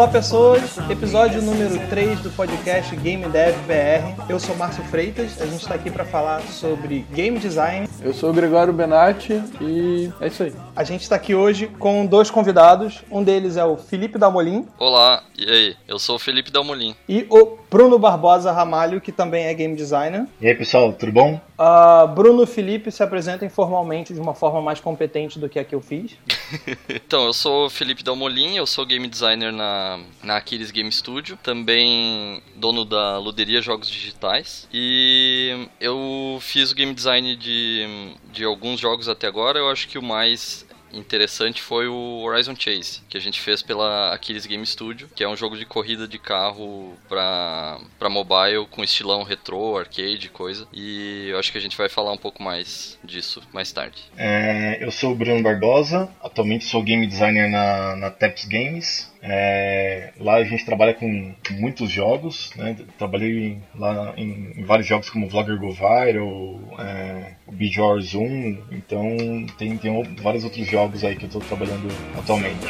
Olá pessoas, episódio número 3 do podcast Game Dev BR. Eu sou Márcio Freitas, a gente está aqui para falar sobre game design. Eu sou o Gregório Benatti e é isso aí. A gente está aqui hoje com dois convidados, um deles é o Felipe Dalmolin. Olá, e aí? Eu sou o Felipe Dalmolin. E o Bruno Barbosa Ramalho, que também é game designer. E aí pessoal, tudo bom? Uh, Bruno e Felipe se apresentem formalmente de uma forma mais competente do que a que eu fiz. então, eu sou o Felipe Dalmolin, eu sou game designer na, na Aquiles Game Studio, também dono da Luderia Jogos Digitais. E eu fiz o game design de, de alguns jogos até agora, eu acho que o mais interessante foi o Horizon Chase, que a gente fez pela Aquiles Game Studio, que é um jogo de corrida de carro pra, pra mobile com estilão retrô, arcade, coisa. E eu acho que a gente vai falar um pouco mais disso mais tarde. É, eu sou o Bruno Barbosa, atualmente sou game designer na, na Teps Games. É, lá a gente trabalha com muitos jogos, né? Trabalhei lá em, em, vários jogos como Vlogger Go Viral, é, Bjor Zoom, então tem, tem vários outros jogos aí que eu estou trabalhando atualmente.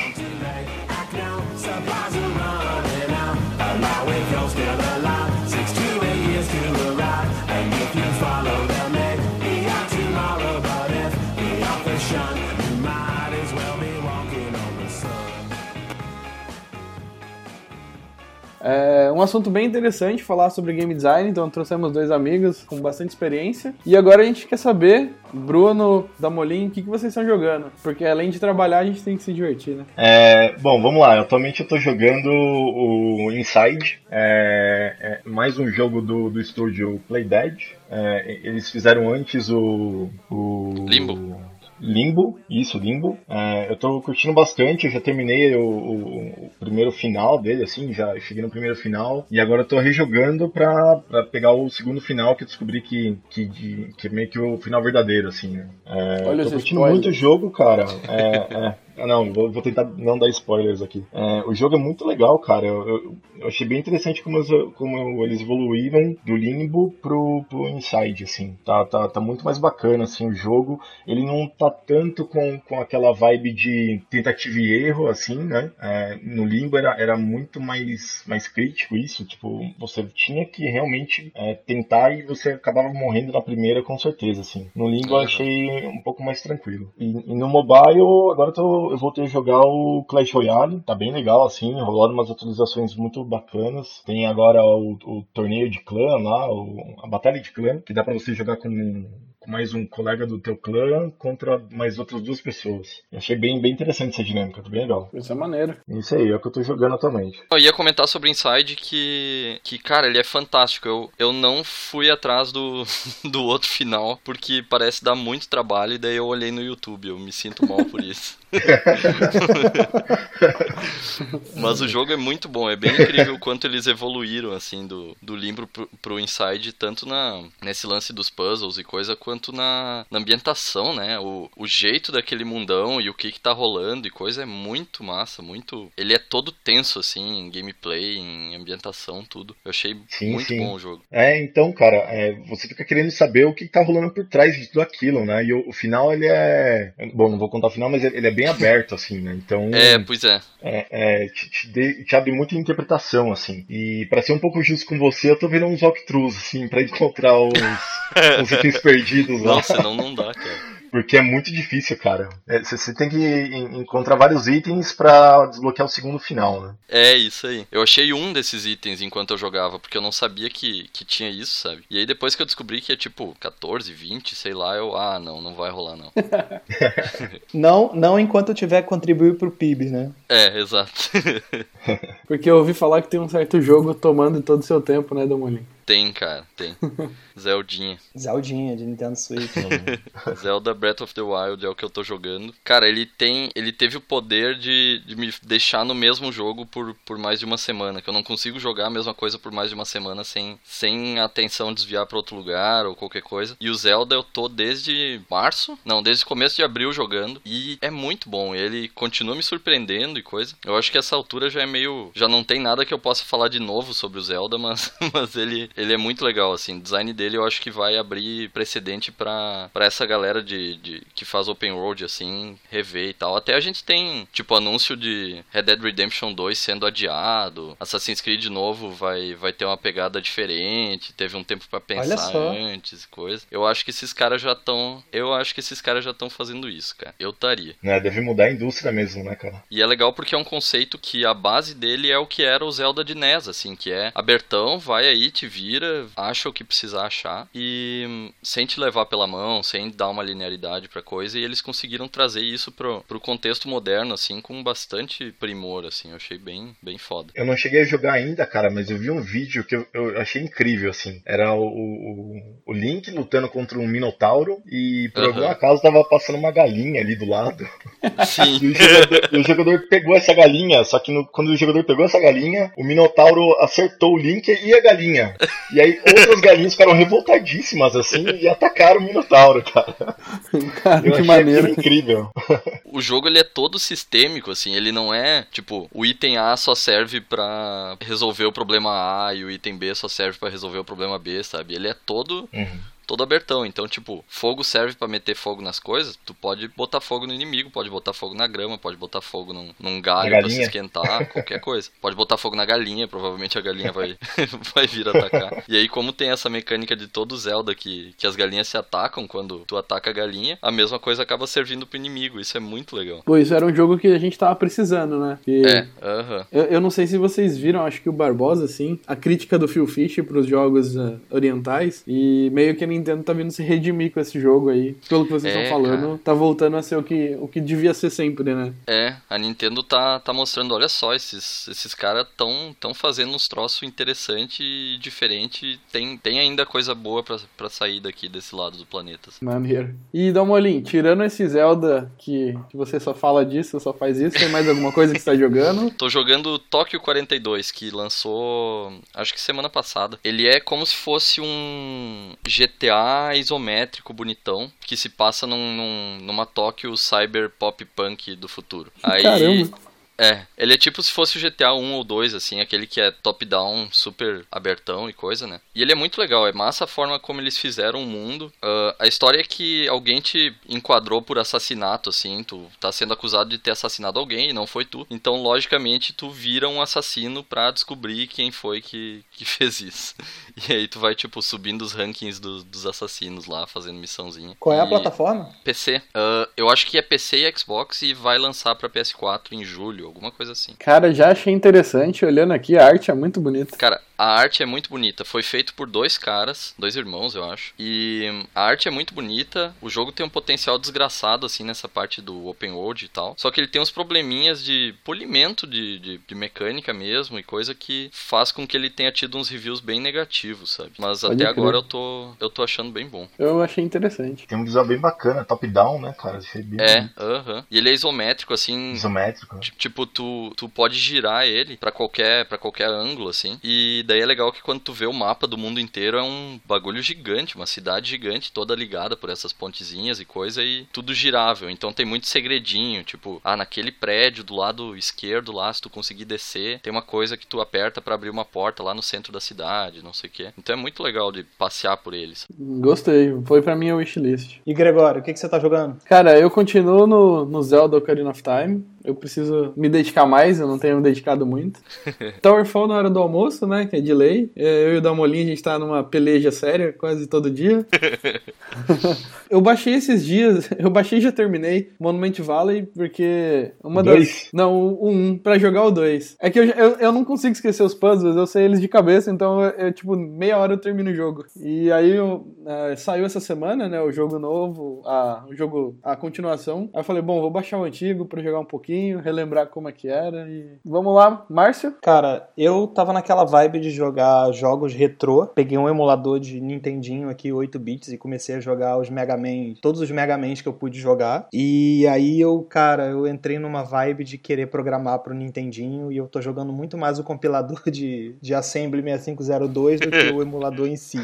É um assunto bem interessante falar sobre game design, então trouxemos dois amigos com bastante experiência. E agora a gente quer saber, Bruno, Damolin, o que, que vocês estão jogando? Porque além de trabalhar, a gente tem que se divertir, né? É, bom, vamos lá. Atualmente eu estou jogando o Inside, é, é mais um jogo do, do estúdio Playdead. É, eles fizeram antes o, o Limbo. Limbo, isso, Limbo. É, eu tô curtindo bastante, eu já terminei o, o, o, primeiro final dele, assim, já cheguei no primeiro final. E agora eu tô rejogando pra, pra pegar o segundo final que eu descobri que, que, de, que é meio que o final verdadeiro, assim, né? É, Olha, tô curtindo muito o jogo, cara. É, é. Ah, não, vou, vou, tentar não dar spoilers aqui. É, o jogo é muito legal, cara. Eu, eu, eu achei bem interessante como, como, eles evoluíram do Limbo pro, pro Inside, assim. Tá, tá, tá muito mais bacana, assim, o jogo. Ele não tá tanto com, com aquela vibe de tentativa e erro, assim, né? É, no Limbo era, era muito mais, mais crítico isso. Tipo, você tinha que realmente é, tentar e você acabava morrendo na primeira, com certeza, assim. No Limbo eu achei um pouco mais tranquilo. E, e no mobile, agora eu tô eu voltei a jogar o Clash Royale, tá bem legal assim, rolando umas atualizações muito bacanas. Tem agora o, o torneio de clã lá, o, a batalha de clã, que dá para você jogar com com mais um colega do teu clã contra mais outras duas pessoas. Eu achei bem, bem interessante essa dinâmica, tá bem legal. Isso é maneiro. Isso aí, é o que eu tô jogando atualmente. Eu ia comentar sobre o Inside que, que cara, ele é fantástico. Eu, eu não fui atrás do, do outro final, porque parece dar muito trabalho, e daí eu olhei no YouTube. Eu me sinto mal por isso. Mas o jogo é muito bom, é bem incrível o quanto eles evoluíram, assim, do, do Limbo pro, pro Inside, tanto na, nesse lance dos puzzles e coisa, quanto na, na ambientação, né? O, o jeito daquele mundão e o que que tá rolando e coisa é muito massa, muito... Ele é todo tenso, assim, em gameplay, em ambientação, tudo. Eu achei sim, muito sim. bom o jogo. É, então, cara, é, você fica querendo saber o que, que tá rolando por trás de tudo aquilo, né? E o, o final, ele é... Bom, não vou contar o final, mas ele é bem aberto, assim, né? Então... É, pois é. É, é te, te, te, abre muita interpretação, assim. E para ser um pouco justo com você, eu tô vendo uns walkthroughs, assim, pra encontrar os, os itens perdidos perdidos lá. Nossa, não, não dá, cara. Porque é muito difícil, cara. Você é, tem que encontrar vários itens para desbloquear o segundo final, né? É, isso aí. Eu achei um desses itens enquanto eu jogava, porque eu não sabia que, que tinha isso, sabe? E aí depois que eu descobri que é tipo 14, 20, sei lá, eu, ah, não, não vai rolar não. não, não enquanto eu tiver contribuir pro PIB, né? É, exato. porque eu ouvi falar que tem um certo jogo tomando todo o seu tempo, né, Damolim? Tem, cara, tem. Zeldinha. Zeldinha de Nintendo Switch. Zelda Breath of the Wild é o que eu tô jogando. Cara, ele tem. Ele teve o poder de, de me deixar no mesmo jogo por, por mais de uma semana. Que eu não consigo jogar a mesma coisa por mais de uma semana sem, sem a atenção desviar pra outro lugar ou qualquer coisa. E o Zelda eu tô desde março? Não, desde começo de abril jogando. E é muito bom. Ele continua me surpreendendo e coisa. Eu acho que essa altura já é meio. Já não tem nada que eu possa falar de novo sobre o Zelda, mas, mas ele ele é muito legal, assim. O design dele eu acho que vai abrir precedente pra, pra essa galera de, de que faz open world, assim, rever e tal. Até a gente tem, tipo, anúncio de Red Dead Redemption 2 sendo adiado. Assassin's Creed novo vai, vai ter uma pegada diferente. Teve um tempo para pensar antes e coisa. Eu acho que esses caras já estão. Eu acho que esses caras já estão fazendo isso, cara. Eu estaria. É, deve mudar a indústria mesmo, né, cara? E é legal porque é um conceito que a base dele é o que era o Zelda de NES, assim, que é abertão, vai aí, te vira, acha o que precisa achar e hum, sem te levar pela mão, sem dar uma linearidade pra coisa. E eles conseguiram trazer isso pro, pro contexto moderno, assim, com bastante primor, assim. Eu achei bem, bem foda. Eu não cheguei a jogar ainda, cara, mas eu vi um vídeo que eu, eu achei incrível, assim. Era o, o, o, Link lutando contra um Minotauro e por uhum. algum acaso tava passando uma galinha ali do lado. Sim. e, o jogador, o jogador, pegou essa galinha, só que no, quando o jogador pegou essa galinha, o Minotauro acertou o Link e a galinha. E aí outras galinhas ficaram revoltadíssimas, assim, e atacaram o Minotauro, cara. Cara, eu que maneiro. incrível. O jogo ele é todo sistêmico, assim, ele não é, tipo, o item A só serve para resolver o problema A e o item B só serve para resolver o problema B, sabe? Ele é todo uhum todo abertão. Então, tipo, fogo serve para meter fogo nas coisas. Tu pode botar fogo no inimigo, pode botar fogo na grama, pode botar fogo num, num galho pra se esquentar, qualquer coisa. Pode botar fogo na galinha, provavelmente a galinha vai, vai vir atacar. E aí, como tem essa mecânica de todo Zelda que, que as galinhas se atacam quando tu ataca a galinha, a mesma coisa acaba servindo pro inimigo. Isso é muito legal. Pô, isso era um jogo que a gente tava precisando, né? Que... É, aham. Uh -huh. eu, eu, não sei se vocês viram, acho que o Barbosa, assim, a crítica do Phil Fish pros jogos uh, orientais, e meio que a Nintendo tá vindo se redimir com esse jogo aí. Pelo que vocês é, estão falando, cara. tá voltando a ser o que, o que devia ser sempre, né? É, a Nintendo tá, tá mostrando, olha só, esses, esses caras tão, tão fazendo uns troços interessantes e diferentes. Tem, tem ainda coisa boa pra, pra sair daqui desse lado do planeta. Assim. Maneiro. E Dalmolin, tirando esse Zelda que, que você só fala disso, só faz isso, tem mais alguma coisa que você tá jogando? Tô jogando Tóquio 42, que lançou acho que semana passada. Ele é como se fosse um GTA isométrico, bonitão, que se passa num, num, numa Tóquio cyber pop punk do futuro. Aí, Caramba! É, ele é tipo se fosse o GTA 1 ou 2, assim, aquele que é top-down, super abertão e coisa, né? E ele é muito legal, é massa a forma como eles fizeram o mundo. Uh, a história é que alguém te enquadrou por assassinato, assim, tu tá sendo acusado de ter assassinado alguém e não foi tu. Então, logicamente, tu vira um assassino pra descobrir quem foi que, que fez isso. E aí tu vai, tipo, subindo os rankings do, dos assassinos lá, fazendo missãozinha. Qual é a plataforma? PC. Uh, eu acho que é PC e Xbox e vai lançar pra PS4 em julho alguma coisa assim. Cara, já achei interessante, olhando aqui, a arte é muito bonita. Cara, a arte é muito bonita. Foi feito por dois caras, dois irmãos, eu acho. E a arte é muito bonita. O jogo tem um potencial desgraçado, assim, nessa parte do open world e tal. Só que ele tem uns probleminhas de polimento de, de, de mecânica mesmo e coisa que faz com que ele tenha tido uns reviews bem negativos, sabe? Mas Pode até crer. agora eu tô, eu tô achando bem bom. Eu achei interessante. Tem um visual bem bacana, top-down, né, cara? Achei bem é, aham. Uh -huh. E ele é isométrico, assim. Isométrico. Né? Tipo, tu, tu pode girar ele para qualquer, pra qualquer ângulo, assim. E daí é legal que quando tu vê o mapa do mundo inteiro é um bagulho gigante, uma cidade gigante, toda ligada por essas pontezinhas e coisa, e tudo girável. Então tem muito segredinho, tipo, ah, naquele prédio do lado esquerdo lá, se tu conseguir descer, tem uma coisa que tu aperta para abrir uma porta lá no centro da cidade, não sei o que. Então é muito legal de passear por eles. Gostei, foi pra mim a wishlist. E Gregório, o que, que você tá jogando? Cara, eu continuo no, no Zelda Ocarina of Time. Eu preciso me dedicar mais, eu não tenho me dedicado muito. Towerfall na hora do almoço, né? Que é de lei. É, eu e o Damolinho, a gente tá numa peleja séria quase todo dia. eu baixei esses dias, eu baixei e já terminei Monument Valley, porque uma dois? das. Não, o um, pra jogar o dois. É que eu, eu, eu, não consigo esquecer os puzzles, eu sei eles de cabeça, então eu, eu tipo, meia hora eu termino o jogo. E aí eu, uh, saiu essa semana, né? O jogo novo, a, o jogo, a continuação. Aí eu falei, bom, vou baixar o antigo pra jogar um pouquinho pouquinho, relembrar como é que era e... Vamos lá, Márcio? Cara, eu tava naquela vibe de jogar jogos retrô. Peguei um emulador de Nintendinho aqui, 8 bits, e comecei a jogar os Mega Man, todos os Mega Mans que eu pude jogar. E aí eu, cara, eu entrei numa vibe de querer programar pro Nintendinho e eu tô jogando muito mais o compilador de, de Assembly 6502 do que o emulador em si.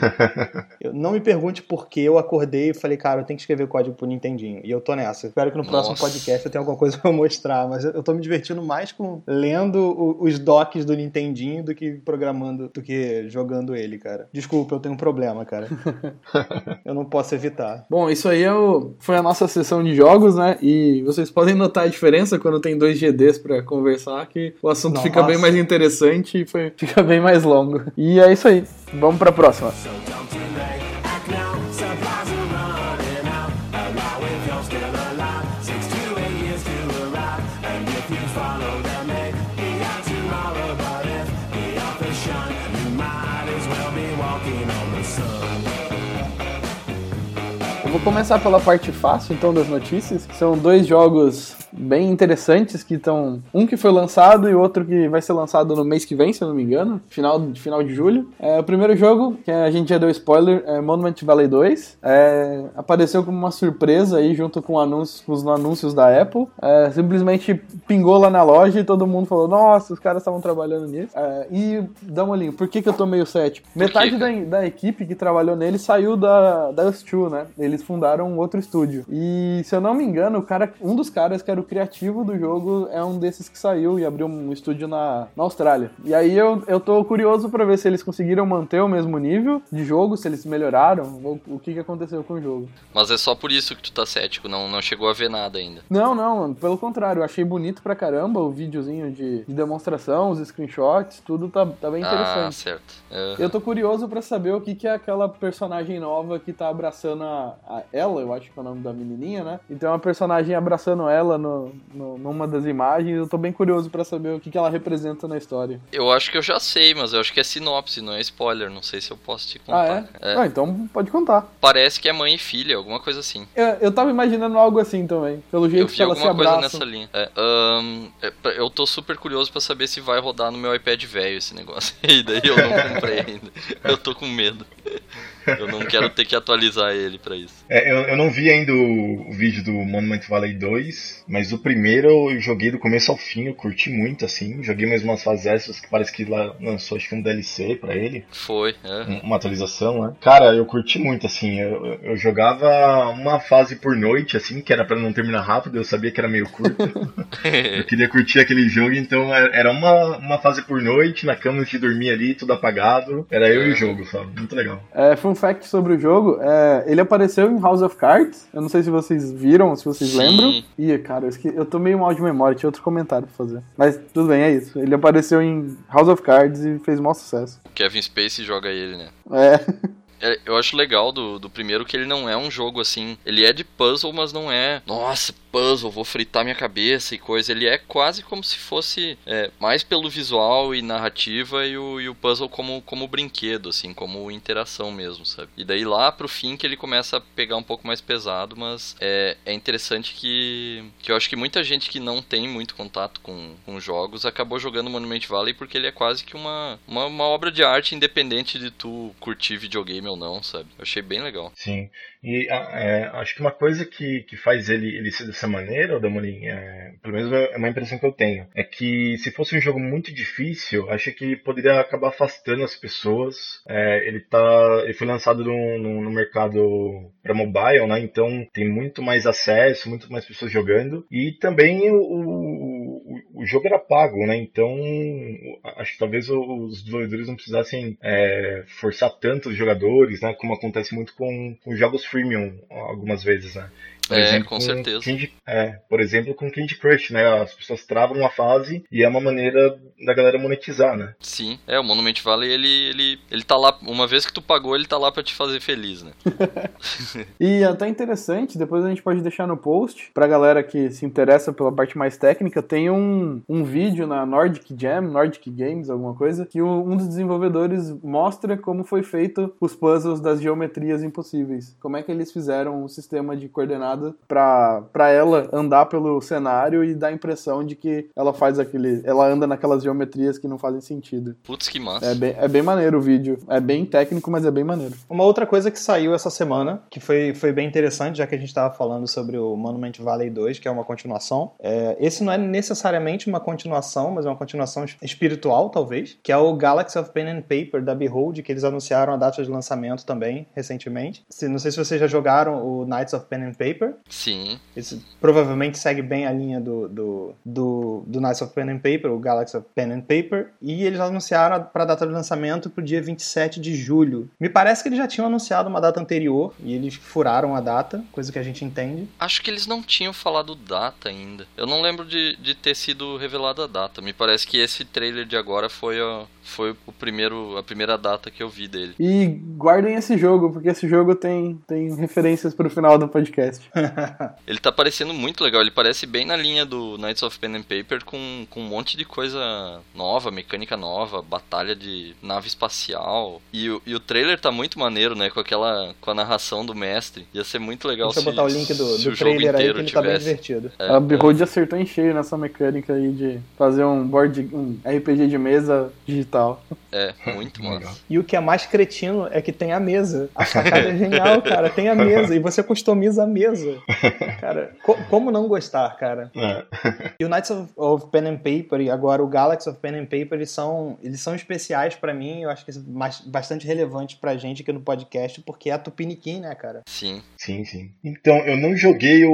Eu, não me pergunte por que eu acordei e falei, cara, eu tenho que escrever código pro Nintendinho. E eu tô nessa. Espero que no próximo Nossa. podcast eu tenha alguma coisa pra mostrar mas eu tô me divertindo mais com lendo os docs do Nintendinho do que programando, do que jogando ele, cara. Desculpa, eu tenho um problema, cara. eu não posso evitar. Bom, isso aí é o... foi a nossa sessão de jogos, né? E vocês podem notar a diferença quando tem dois GDs para conversar, que o assunto nossa. fica bem mais interessante e foi... fica bem mais longo. E é isso aí. Vamos pra próxima. Vou começar pela parte fácil, então, das notícias, que são dois jogos bem interessantes que estão. Um que foi lançado e outro que vai ser lançado no mês que vem, se eu não me engano, final, final de julho. É, o primeiro jogo, que a gente já deu spoiler, é Monument Valley 2. É, apareceu como uma surpresa aí junto com, anúncios, com os anúncios da Apple. É, simplesmente pingou lá na loja e todo mundo falou: Nossa, os caras estavam trabalhando nisso. É, e dá uma olhinho, por que, que eu tô meio cético? Metade da, da equipe que trabalhou nele saiu da, da Us2, né? Eles fundaram um outro estúdio. E se eu não me engano, o cara, um dos caras que era o criativo do jogo é um desses que saiu e abriu um estúdio na, na Austrália. E aí eu, eu tô curioso para ver se eles conseguiram manter o mesmo nível de jogo, se eles melhoraram, ou, o que, que aconteceu com o jogo. Mas é só por isso que tu tá cético, não, não chegou a ver nada ainda. Não, não, pelo contrário, eu achei bonito pra caramba o videozinho de, de demonstração, os screenshots, tudo tá, tá bem interessante. Ah, certo. Uhum. Eu tô curioso para saber o que, que é aquela personagem nova que tá abraçando a, a ela, eu acho que é o nome da menininha, né? Então uma personagem abraçando ela no, no, numa das imagens. Eu tô bem curioso para saber o que, que ela representa na história. Eu acho que eu já sei, mas eu acho que é sinopse, não é spoiler. Não sei se eu posso te contar. Ah, é? é. Ah, então pode contar. Parece que é mãe e filha, alguma coisa assim. Eu, eu tava imaginando algo assim também, pelo jeito eu que ela se abraça. coisa nessa linha. É, um, eu tô super curioso para saber se vai rodar no meu iPad velho esse negócio. E daí eu não comprei ainda. Eu tô com medo. Eu não quero ter que atualizar ele para isso. É, eu, eu não vi ainda o, o, vídeo do Monument Valley 2, mas o primeiro eu joguei do começo ao fim, eu curti muito, assim. Joguei mais umas fases extras que parece que lá lançou acho que um DLC para ele. Foi, é. Uma atualização, né? Cara, eu curti muito, assim. Eu, eu jogava uma fase por noite, assim, que era para não terminar rápido, eu sabia que era meio curto. eu queria curtir aquele jogo, então é, era uma, uma fase por noite, na cama antes de dormir ali, tudo apagado. Era eu é. e o jogo, sabe? Muito legal. É, foi um fact sobre o jogo, é, ele apareceu em House of Cards. Eu não sei se vocês viram, se vocês Sim. lembram. Ih, cara, eu, esque... eu tô meio mal de memória, tinha outro comentário pra fazer. Mas tudo bem, é isso. Ele apareceu em House of Cards e fez maior sucesso. Kevin Spacey joga ele, né? É. É, eu acho legal do, do primeiro que ele não é um jogo assim. Ele é de puzzle, mas não é. Nossa, puzzle, vou fritar minha cabeça e coisa. Ele é quase como se fosse é, mais pelo visual e narrativa e o, e o puzzle como, como brinquedo, assim, como interação mesmo, sabe? E daí lá pro fim que ele começa a pegar um pouco mais pesado, mas é, é interessante que, que eu acho que muita gente que não tem muito contato com, com jogos acabou jogando Monument Valley porque ele é quase que uma, uma, uma obra de arte independente de tu curtir videogame ou não, sabe? Eu achei bem legal. Sim. E ah, é, acho que uma coisa que, que faz ele, ele ser dessa maneira, o Damolim, é, pelo menos é uma impressão que eu tenho, é que se fosse um jogo muito difícil, acho que poderia acabar afastando as pessoas. É, ele tá, ele foi lançado no, no, no mercado para mobile, né? Então tem muito mais acesso, muito mais pessoas jogando e também o, o, o jogo era pago, né? Então acho que talvez os desenvolvedores não precisassem é, forçar tanto os jogadores, né? Como acontece muito com, com jogos freemium algumas vezes, né? Por é, exemplo, com, com certeza. Candy, é, por exemplo, com Candy Crush, né? As pessoas travam uma fase e é uma maneira da galera monetizar, né? Sim, é, o Monument Valley, ele, ele, ele tá lá, uma vez que tu pagou, ele tá lá pra te fazer feliz, né? e até interessante, depois a gente pode deixar no post, pra galera que se interessa pela parte mais técnica, tem um, um vídeo na Nordic Jam, Nordic Games, alguma coisa, que um dos desenvolvedores mostra como foi feito os puzzles das geometrias impossíveis. Como é que eles fizeram o sistema de coordenadas nada para ela andar pelo cenário e dar a impressão de que ela faz aquele. Ela anda naquelas geometrias que não fazem sentido. Putz, que massa. É bem, é bem maneiro o vídeo. É bem técnico, mas é bem maneiro. Uma outra coisa que saiu essa semana, que foi, foi bem interessante, já que a gente estava falando sobre o Monument Valley 2, que é uma continuação. É, esse não é necessariamente uma continuação, mas é uma continuação espiritual, talvez, que é o Galaxy of Pen and Paper da Behold, que eles anunciaram a data de lançamento também recentemente. Se, não sei se vocês já jogaram o Knights of Pen and Paper Paper. Sim. Esse provavelmente segue bem a linha do, do, do, do Knights of Pen and Paper, o Galaxy of Pen and Paper. E eles anunciaram para a data de lançamento para o dia 27 de julho. Me parece que eles já tinham anunciado uma data anterior e eles furaram a data, coisa que a gente entende. Acho que eles não tinham falado data ainda. Eu não lembro de, de ter sido revelada a data. Me parece que esse trailer de agora foi, ó, foi o primeiro, a primeira data que eu vi dele. E guardem esse jogo, porque esse jogo tem, tem referências pro final do podcast. ele tá parecendo muito legal, ele parece bem na linha do Knights of Pen and Paper com, com um monte de coisa nova, mecânica nova, batalha de nave espacial. E, o, e o trailer tá muito maneiro, né? Com aquela. com a narração do mestre. Ia ser muito legal Deixa se, eu botar o link do, do trailer aí inteiro que ele tivesse. tá bem divertido. É, a Behold acertou em cheio nessa mecânica aí de fazer um board, um RPG de mesa digital. É, é, muito massa. E o que é mais cretino é que tem a mesa. A sacada é genial, cara. Tem a mesa. E você customiza a mesa. Cara, co- como não gostar, cara? É. E o Knights of, of Pen and Paper e agora o Galaxy of Pen and Paper, eles são, eles são especiais pra mim. Eu acho que é mais- bastante relevante pra gente aqui no podcast, porque é a Tupiniquim, né, cara? Sim. Sim, sim. Então, eu não joguei o,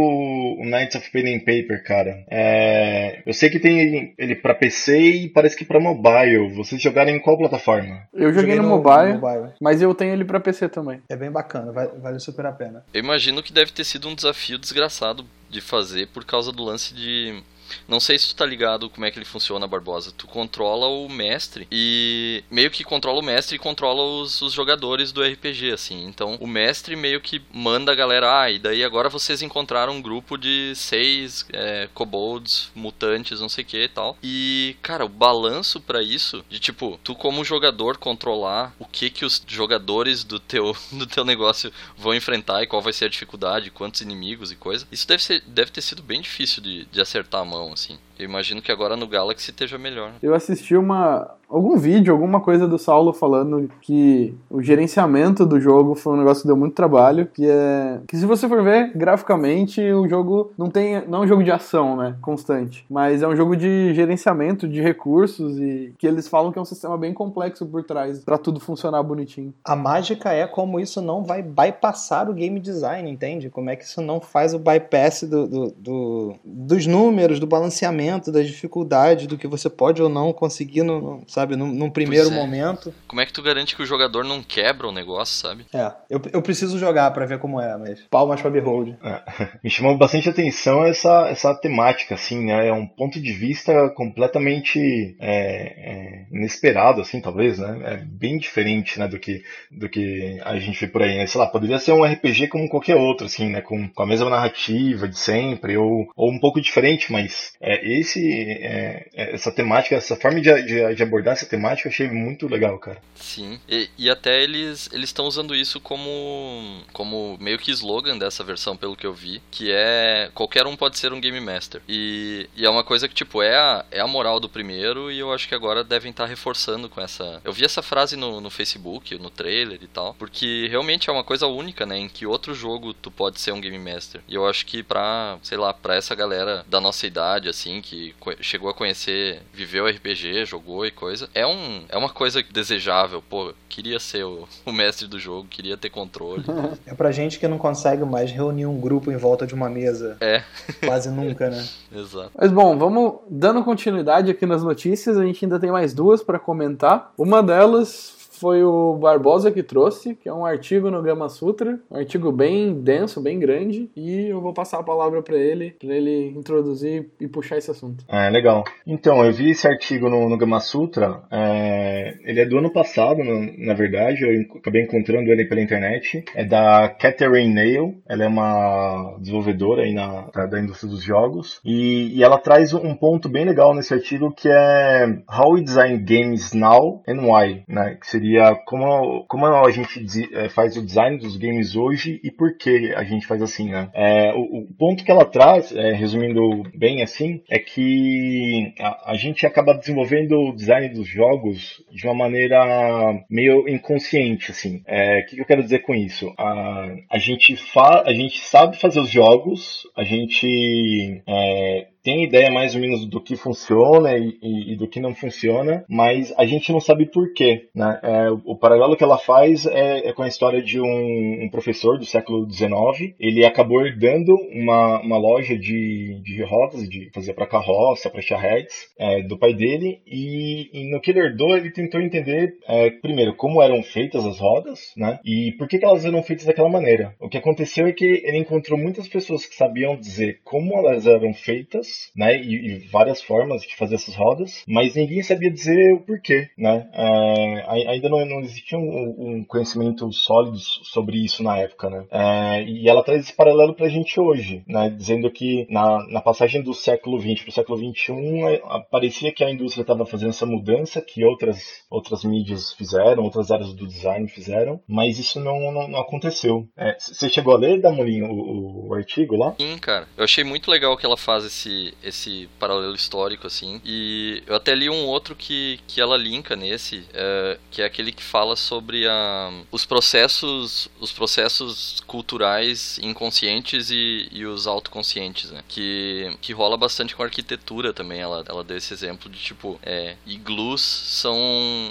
o Knights of Pen and Paper, cara. É, eu sei que tem ele, ele pra PC e parece que pra mobile. Vocês jogaram em qual plataforma? Eu joguei, no, mobile, no mobile. mas eu tenho ele pra PC também. É bem bacana, vai- vale super a pena. Eu imagino que deve ter sido um desafio desgraçado de fazer por causa do lance de. Não sei se tu tá ligado como é que ele funciona, Barbosa. Tu controla o mestre e meio que controla o mestre e controla os, os jogadores do RPG, assim. Então o mestre meio que manda a galera, ah, e daí agora vocês encontraram um grupo de seis é, kobolds, mutantes, não sei o que e tal. E, cara, o balanço pra isso, de tipo, tu como jogador controlar o que que os jogadores do teu, do teu negócio vão enfrentar e qual vai ser a dificuldade, quantos inimigos e coisa. Isso deve, ser, deve ter sido bem difícil de, de acertar a mão, assim. Eu imagino que agora no Galaxy esteja melhor. Eu assisti uma algum vídeo, alguma coisa do Saulo falando que o gerenciamento do jogo foi um negócio que deu muito trabalho, que é que se você for ver graficamente, o jogo não tem não é um jogo de ação, né, constante, mas é um jogo de gerenciamento de recursos e que eles falam que é um sistema bem complexo por trás pra tudo funcionar bonitinho. A mágica é como isso não vai bypassar o game design, entende? Como é que isso não faz o bypass do, do- do- dos números, do balanceamento, das dificuldades, do que você pode ou não conseguir, no, no- sabe, num, num primeiro é. momento. Como é que tu garante que o jogador não quebra o negócio, sabe? É, eu, eu preciso jogar pra ver como é, mas palmas pra Behold. Me chamou bastante atenção essa, essa temática, assim, né? É um ponto de vista completamente é, é, inesperado, assim, talvez, né? É bem diferente, né, do que, do que a gente vê por aí, né? Sei lá, poderia ser um RPG como qualquer outro, assim, né? Com, com a mesma narrativa de sempre, ou, ou um pouco diferente, mas é, esse, é, é, essa temática, essa forma de, de, de abordar essa temática, eu achei muito legal, cara. Sim. E, e até eles estão usando isso como como meio que slogan dessa versão, pelo que eu vi, que é qualquer um pode ser um game master. E, e é uma coisa que tipo é a, é a moral do primeiro e eu acho que agora devem estar reforçando com essa. Eu vi essa frase no, no Facebook, no trailer e tal, porque realmente é uma coisa única, né, em que outro jogo tu pode ser um game master. E eu acho que pra, sei lá, pra essa galera da nossa idade assim que chegou a conhecer, viveu RPG, jogou e coisa, é um é uma coisa desejável, pô, queria ser o, o mestre do jogo, queria ter controle. É pra gente que não consegue mais reunir um grupo em volta de uma mesa. É. Quase nunca, né? Exato. Mas bom, vamos dando continuidade aqui nas notícias, a gente ainda tem mais duas para comentar. Uma delas foi o Barbosa que trouxe, que é um artigo no Gama Sutra, um artigo bem denso, bem grande, e eu vou passar a palavra para ele, para ele introduzir e puxar esse assunto. Ah, legal. Então, eu vi esse artigo no, no Gama Sutra. é, ele é do ano passado, no- na verdade. Eu acabei encontrando ele pela internet. É da Catherine Nail. Ela é uma desenvolvedora aí na, da indústria dos jogos. E, e ela traz um ponto bem legal nesse artigo que é How we design games now and why, né? Que seria como, como a gente eh, faz o design dos games hoje e por que a gente faz assim, né? É, o, o ponto que ela traz, é, resumindo bem assim, é que a, a gente acaba desenvolvendo o design dos jogos de uma maneira meio inconsciente, assim. É, O que, que eu quero dizer com isso? A, a, gente fa a gente sabe fazer os jogos, a gente é, tem ideia mais ou menos do que funciona e, e, e do que não funciona, mas a gente não sabe por quê. Né? É, o paralelo que ela faz é, é com a história de um, um, professor do século XIX. Ele acabou herdando uma, uma loja de, de rodas, de fazer para carroça, para charretes, é, do pai dele, e, e, no que ele herdou, ele tentou entender, é, primeiro, como eram feitas as rodas, né? e por que, que elas eram feitas daquela maneira. O que aconteceu é que ele encontrou muitas pessoas que sabiam dizer como elas eram feitas, né? e, e várias formas de fazer essas rodas, mas ninguém sabia dizer o porquê. Né? É, ainda não, não existia um, um, conhecimento sólido sobre isso na época. Né? É, e ela traz esse paralelo para a gente hoje, né? dizendo que na, na passagem do século XX para o século XXI, é, parecia que a indústria estava fazendo essa mudança que outras, outras mídias fizeram, outras áreas do design fizeram, mas isso não, não, não aconteceu. É, você chegou a ler, Damolinho, o, o, artigo lá? Sim, cara. Eu achei muito legal que ela faz esse, esse paralelo histórico, assim. E eu até li um outro que, que ela linka nesse, é, que é aquele que fala sobre a, os processos os processos culturais inconscientes e, e os autoconscientes, né? Que, que rola bastante com a arquitetura também. Ela, ela deu esse exemplo de, tipo, é, iglus são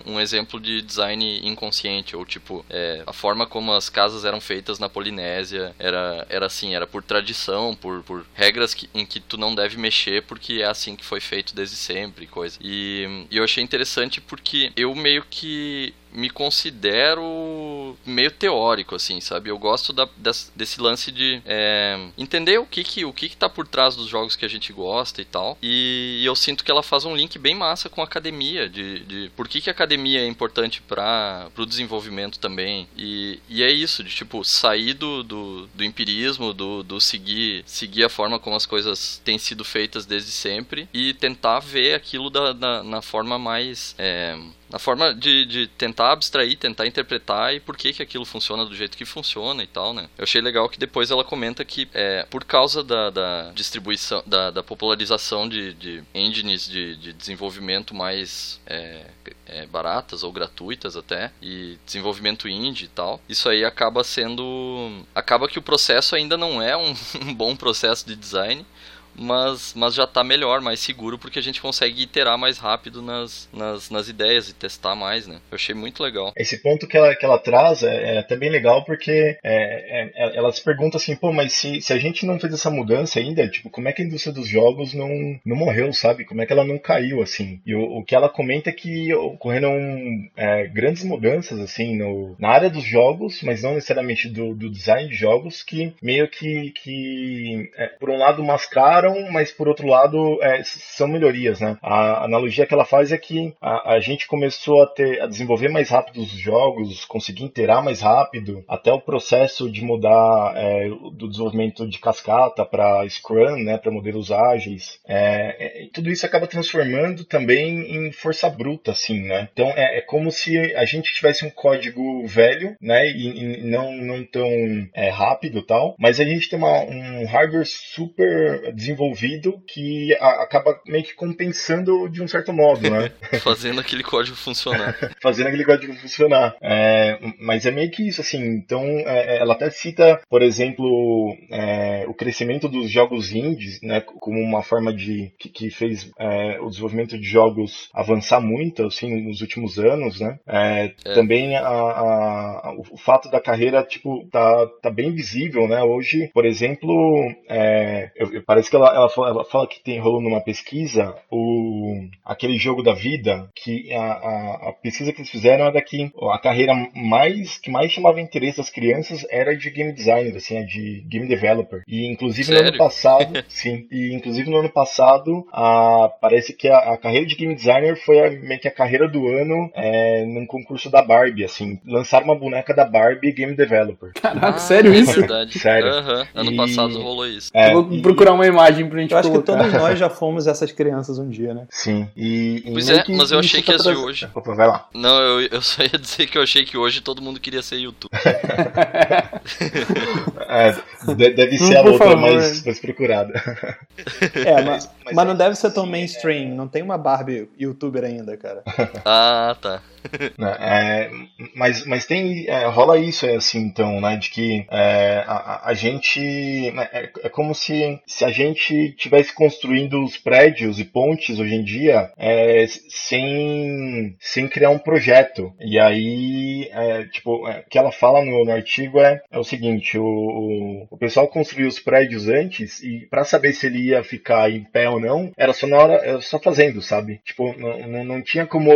um exemplo de design inconsciente, ou, tipo, é, a forma como as casas eram feitas na Polinésia era, era assim, era por tradição, por, por regras que, em que tu não deve mexer porque é assim que foi feito desde sempre, coisa. E, e eu achei interessante porque eu meio que me considero meio teórico, assim, sabe? Eu gosto da, desse, desse, lance de é, entender o que que, o que que tá por trás dos jogos que a gente gosta e tal. E, eu sinto que ela faz um link bem massa com a academia, de, de por que que a academia é importante para o desenvolvimento também. E, e é isso, de tipo, sair do, do, do empirismo, do, do seguir, seguir a forma como as coisas têm sido feitas desde sempre e tentar ver aquilo da, da na forma mais... É, na forma de, de tentar abstrair, tentar interpretar e por que, que aquilo funciona do jeito que funciona e tal, né? Eu achei legal que depois ela comenta que é, por causa da, da distribuição, da, da, popularização de, de engines de, de desenvolvimento mais é, é, baratas ou gratuitas até, e desenvolvimento indie e tal, isso aí acaba sendo. acaba que o processo ainda não é um, um bom processo de design, mas, mas já está melhor, mais seguro, porque a gente consegue iterar mais rápido nas, nas, nas, ideias e testar mais, né? Eu achei muito legal. Esse ponto que ela, que ela traz é, é até bem legal, porque é, é, é, ela se pergunta assim, pô, mas se, se a gente não fez essa mudança ainda, tipo, como é que a indústria dos jogos não, não morreu, sabe? Como é que ela não caiu, assim? E o, o que ela comenta é que ocorreram é, grandes mudanças, assim, no, na área dos jogos, mas não necessariamente do, do design de jogos, que meio que, que é, por um lado, mascaram mas por outro lado é, são melhorias, né? A analogia que ela faz é que a, a, gente começou a ter a desenvolver mais rápido os jogos, conseguir interar mais rápido, até o processo de mudar é, do desenvolvimento de cascata para Scrum, né, para modelos ágeis, é, é, tudo isso acaba transformando também em força bruta, assim, né? Então é, é como se a gente tivesse um código velho, né, e, e não não tão é, rápido tal, mas a gente tem uma, um hardware super desenvolvido desenvolvido que a, acaba meio que compensando de um certo modo, né? Fazendo aquele código funcionar. Fazendo aquele código funcionar. É, mas é meio que isso, assim. Então, é, é, ela até cita, por exemplo, é, o crescimento dos jogos indies, né? Como uma forma de que, que fez é, o desenvolvimento de jogos avançar muito, assim, nos últimos anos, né? É, também a, a, o fato da carreira, tipo, tá, tá bem visível, né? Hoje, por exemplo, eu, parece que ela, ela, fala, ela fala que tem rolando numa pesquisa o, aquele jogo da vida, que a, a, a, pesquisa que eles fizeram é que a carreira mais que mais chamava interesse das crianças era de game designer, assim, é de game developer. E inclusive Sério? no ano passado, sim, e inclusive no ano passado, a, parece que a, a carreira de game designer foi a, meio que a carreira do ano é, num concurso da Barbie, assim, lançaram uma boneca da Barbie game developer. Caraca, ah, sério isso? É verdade. Sério. Uhum. Ano e... passado rolou isso. É, vou procurar uma imagem imagem pra gente Eu acho colocar. que todos nós já fomos essas crianças um dia, né? Sim. E, e pois é, mas eu achei que as de hoje. Opa, vai lá. Não, eu, eu só ia dizer que eu achei que hoje todo mundo queria ser YouTube. é, deve ser a outra mais, mais procurada. É, mas, mas, mas não deve ser tão mainstream. Não tem uma Barbie youtuber ainda, cara. Ah, tá. Né, é, mas, mas tem é, rola isso assim então né de que é, a, a, gente né, é, é, como se se a gente gente tivesse construindo os prédios e pontes hoje em dia é, sem, sem criar um projeto. E aí, é, tipo, é, o que ela fala no, no artigo é, é o seguinte: o, o, o, pessoal construiu os prédios antes e para saber se ele ia ficar em pé ou não, era só na hora, era só fazendo, sabe? Tipo, não, não, não tinha como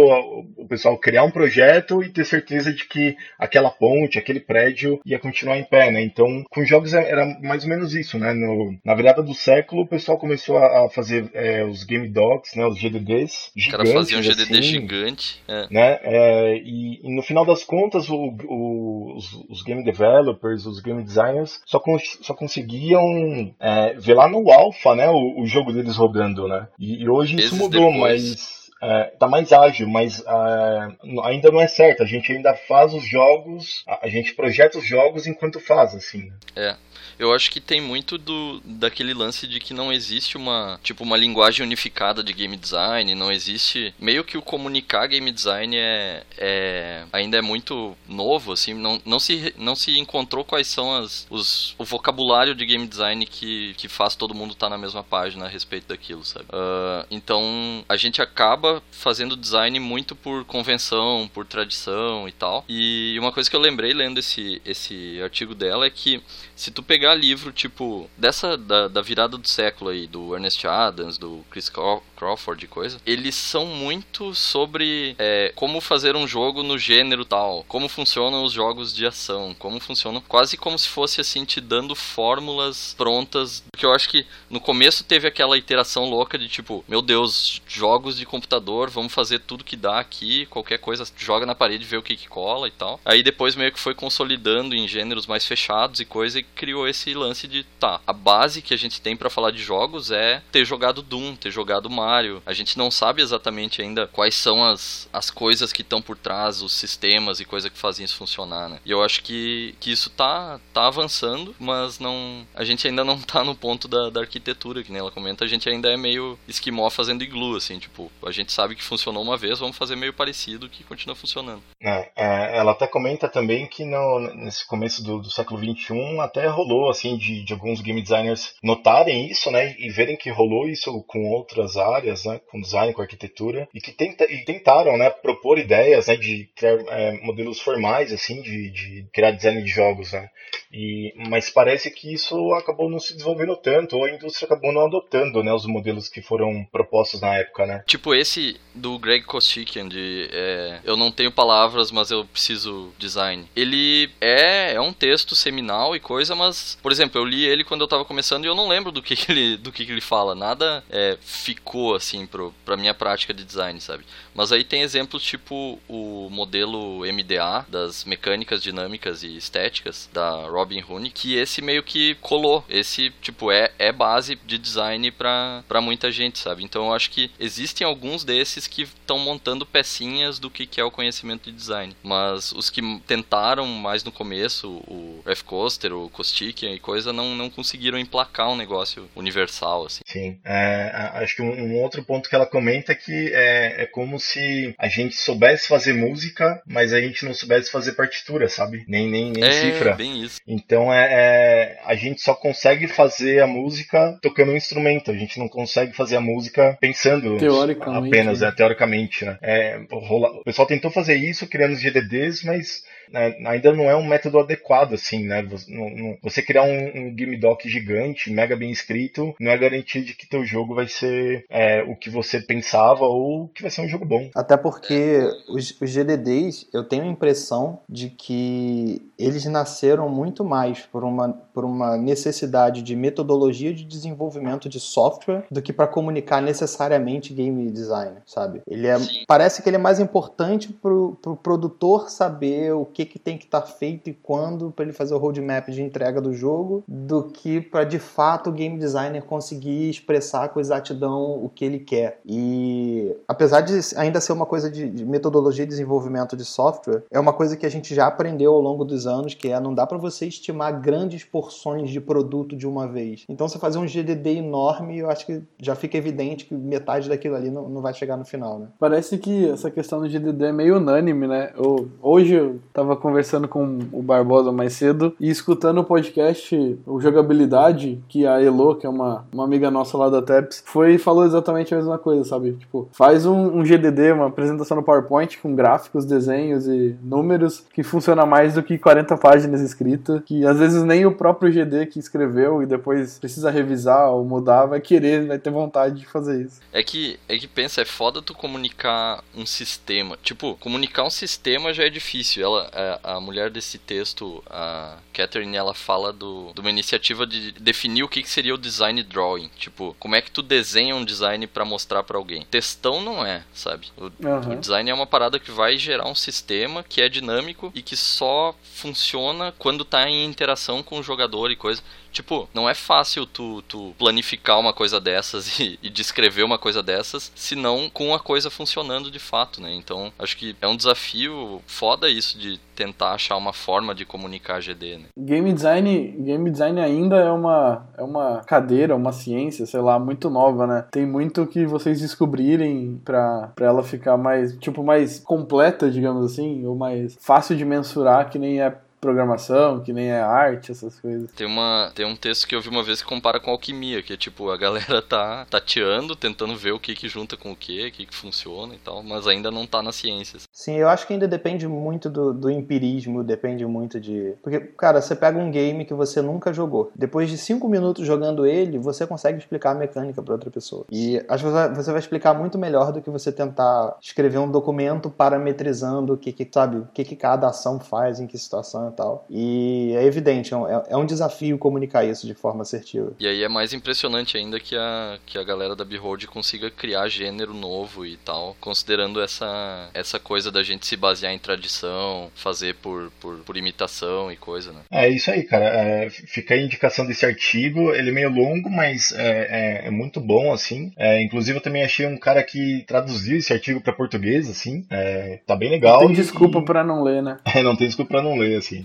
o pessoal criar um projeto e ter certeza de que aquela ponte, aquele prédio ia continuar em pé, né? Então, com jogos é, era mais ou menos isso, né? No, na virada do século, o pessoal começou a, fazer é, os game dogs, né? Os GDDs gigantes. O cara fazia um GDD assim, gigante. É. Né? É, e, e, no final das contas, o, o, os, os, game developers, os game designers só, cons só conseguiam é, ver lá no alpha, né? O, o jogo deles rodando, né? E, e hoje isso mudou, depois. mas é, tá mais ágil, mas uh, ainda não é certo. A gente ainda faz os jogos, a, gente projeta os jogos enquanto faz, assim. É. Eu acho que tem muito do daquele lance de que não existe uma, tipo, uma linguagem unificada de game design, não existe, meio que o comunicar game design é, é ainda é muito novo, assim, não, não, se, não se encontrou quais são as, os, o vocabulário de game design que, que faz todo mundo estar tá na mesma página a respeito daquilo, sabe? Uh, então, a gente acaba fazendo design muito por convenção, por tradição e tal. E uma coisa que eu lembrei lendo esse, esse artigo dela é que se tu pegar livro, tipo, dessa, da, da virada do século aí, do Ernest Adams, do Chris Crawford e coisa, eles são muito sobre é, como fazer um jogo no gênero tal, como funcionam os jogos de ação, como funcionam, quase como se fosse assim, te dando fórmulas prontas, porque eu acho que no começo teve aquela iteração louca de tipo, meu Deus, jogos de computador, vamos fazer tudo que dá aqui, qualquer coisa, joga na parede, vê o que, que cola e tal. Aí depois meio que foi consolidando em gêneros mais fechados e coisa criou esse lance de, tá, a base que a gente tem para falar de jogos é ter jogado Doom, ter jogado Mario. A gente não sabe exatamente ainda quais são as, as coisas que estão por trás, os sistemas e coisa que fazem isso funcionar, né? E eu acho que, que isso tá, tá avançando, mas não a gente ainda não tá no ponto da, da arquitetura, que nem ela comenta, a gente ainda é meio esquimó fazendo iglu, assim, tipo, a gente sabe que funcionou uma vez, vamos fazer meio parecido que continua funcionando. É, é, ela até comenta também que no, nesse começo do, do século XXI até rolou, assim, de, de alguns game designers notarem isso, né, e verem que rolou isso com outras áreas, né, com design, com arquitetura, e que tenta, e tentaram, né, propor ideias, né, de criar é, modelos formais, assim, de, de criar design de jogos, né, e, mas parece que isso acabou não se desenvolvendo tanto, ou a indústria acabou não adotando, né, os modelos que foram propostos na época, né. Tipo esse do Greg Kostikian, de é, eu não tenho palavras, mas eu preciso design. Ele é, é um texto seminal e coisa, mas, por exemplo, eu li ele quando eu tava começando e eu não lembro do que, que ele, do que, que ele fala. Nada é, ficou, assim, pro, pra minha prática de design, sabe? Mas aí tem exemplos tipo o modelo MDA das mecânicas dinâmicas e estéticas da Robin Hood, que esse meio que colou. Esse, tipo, é, é base de design para muita gente, sabe? Então eu acho que existem alguns desses que estão montando pecinhas do que, que é o conhecimento de design. Mas os que tentaram mais no começo, o F. Coaster, o Kostikian e coisa, não, não conseguiram emplacar um negócio universal, assim. Sim. É, acho que um, um, outro ponto que ela comenta é que é, é como se a gente soubesse fazer música, mas a gente não soubesse fazer partitura, sabe? Nem, nem, nem é, cifra. Bem isso. Então é, é, a gente só consegue fazer a música tocando um instrumento. A gente não consegue fazer a música pensando apenas, né? teoricamente. Né? É, o pessoal tentou fazer isso criando os GDDs, mas ainda não é um método adequado, assim, né? Você, não, você criar um, um game doc gigante, mega bem escrito, não é garantia de que teu jogo vai ser é, o que você pensava ou que vai ser um jogo bom. Até porque os, os GDDs, eu tenho a impressão de que eles nasceram muito mais por uma, por uma necessidade de metodologia de desenvolvimento de software do que para comunicar necessariamente game design, sabe? Ele é, parece que ele é mais importante pro, pro produtor saber o que, que tem que estar tá feito e quando para ele fazer o roadmap de entrega do jogo, do que para de fato o game designer conseguir expressar com exatidão o que ele quer. E apesar de ainda ser uma coisa de, de metodologia de desenvolvimento de software, é uma coisa que a gente já aprendeu ao longo dos anos, que é não dá para você estimar grandes porções de produto de uma vez. Então você fazer um GDD enorme, eu acho que já fica evidente que metade daquilo ali não, não vai chegar no final, né? Parece que essa questão do GDD é meio unânime, né? Eu, hoje eu tava tava conversando com o Barbosa mais cedo e escutando o podcast, o Jogabilidade, que a Elo, que é uma, uma amiga nossa lá da TEPS, foi falou exatamente a mesma coisa, sabe? Tipo, faz um, um GDD, uma apresentação no PowerPoint com gráficos, desenhos e números que funciona mais do que 40 páginas escritas, que às vezes nem o próprio GD que escreveu e depois precisa revisar ou mudar vai querer, vai ter vontade de fazer isso. É que, é que pensa, é foda tu comunicar um sistema. Tipo, comunicar um sistema já é difícil. Ela, a, a mulher desse texto, a Catherine, ela fala do, de uma iniciativa de definir o que, que seria o design drawing. Tipo, como é que tu desenha um design para mostrar para alguém. Textão não é, sabe? O, uhum. o design é uma parada que vai gerar um sistema que é dinâmico e que só funciona quando tá em interação com o jogador e coisa. Tipo, não é fácil tu, tu planificar uma coisa dessas e, e, descrever uma coisa dessas, se não com a coisa funcionando de fato, né? Então, acho que é um desafio foda isso de tentar achar uma forma de comunicar GD, né? Game design, game design ainda é uma, é uma cadeira, uma ciência, sei lá, muito nova, né? Tem muito que vocês descobrirem pra, pra ela ficar mais, tipo, mais completa, digamos assim, ou mais fácil de mensurar, que nem é programação, que nem é arte, essas coisas. Tem, uma, tem um texto que eu vi uma vez que compara com alquimia, que é tipo, a galera tá tateando, tentando ver o que que junta com o que, o que que funciona e tal, mas ainda não tá nas ciências. Sim, eu acho que ainda depende muito do, do empirismo, depende muito de... Porque, cara, você pega um game que você nunca jogou, depois de cinco minutos jogando ele, você consegue explicar a mecânica para outra pessoa. E acho que você vai explicar muito melhor do que você tentar escrever um documento parametrizando o que, que sabe, o que, que cada ação faz, em que situação tal. E é evidente, é um, é um desafio comunicar isso de forma assertiva. E aí é mais impressionante ainda que a, que a galera da Behold consiga criar gênero novo e tal, considerando essa, essa coisa da gente se basear em tradição, fazer por, por, por imitação e coisa, né? É isso aí, cara. É, fica a indicação desse artigo, ele é meio longo, mas é, é, é muito bom, assim. É, inclusive eu também achei um cara que traduziu esse artigo para português, assim. É, tá bem legal. Não tem desculpa e... para não ler, né? É, não tem desculpa para não ler, assim.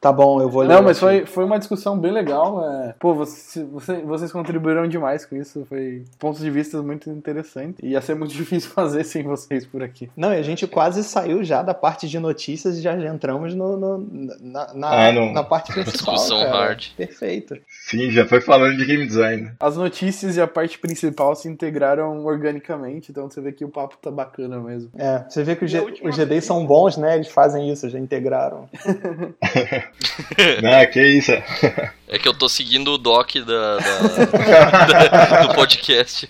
Tá bom, eu vou ler. Não, mas foi, foi uma discussão bem legal. É... Pô, você, você, vocês contribuíram demais com isso. Foi pontos de vista muito interessantes. E ia ser muito difícil fazer sem vocês por aqui. Não, e a gente quase saiu já da parte de notícias e já entramos no, no na, na, ah, na, parte principal. Discussão cara. hard. Perfeito. Sim, já foi falando de game design. As notícias e a parte principal se integraram organicamente, então você vê que o papo tá bacana mesmo. É, você vê que os, os GDs são bons, né? Eles fazem isso, já integraram. Não, que isso. É que eu tô seguindo o doc da, da, da do podcast.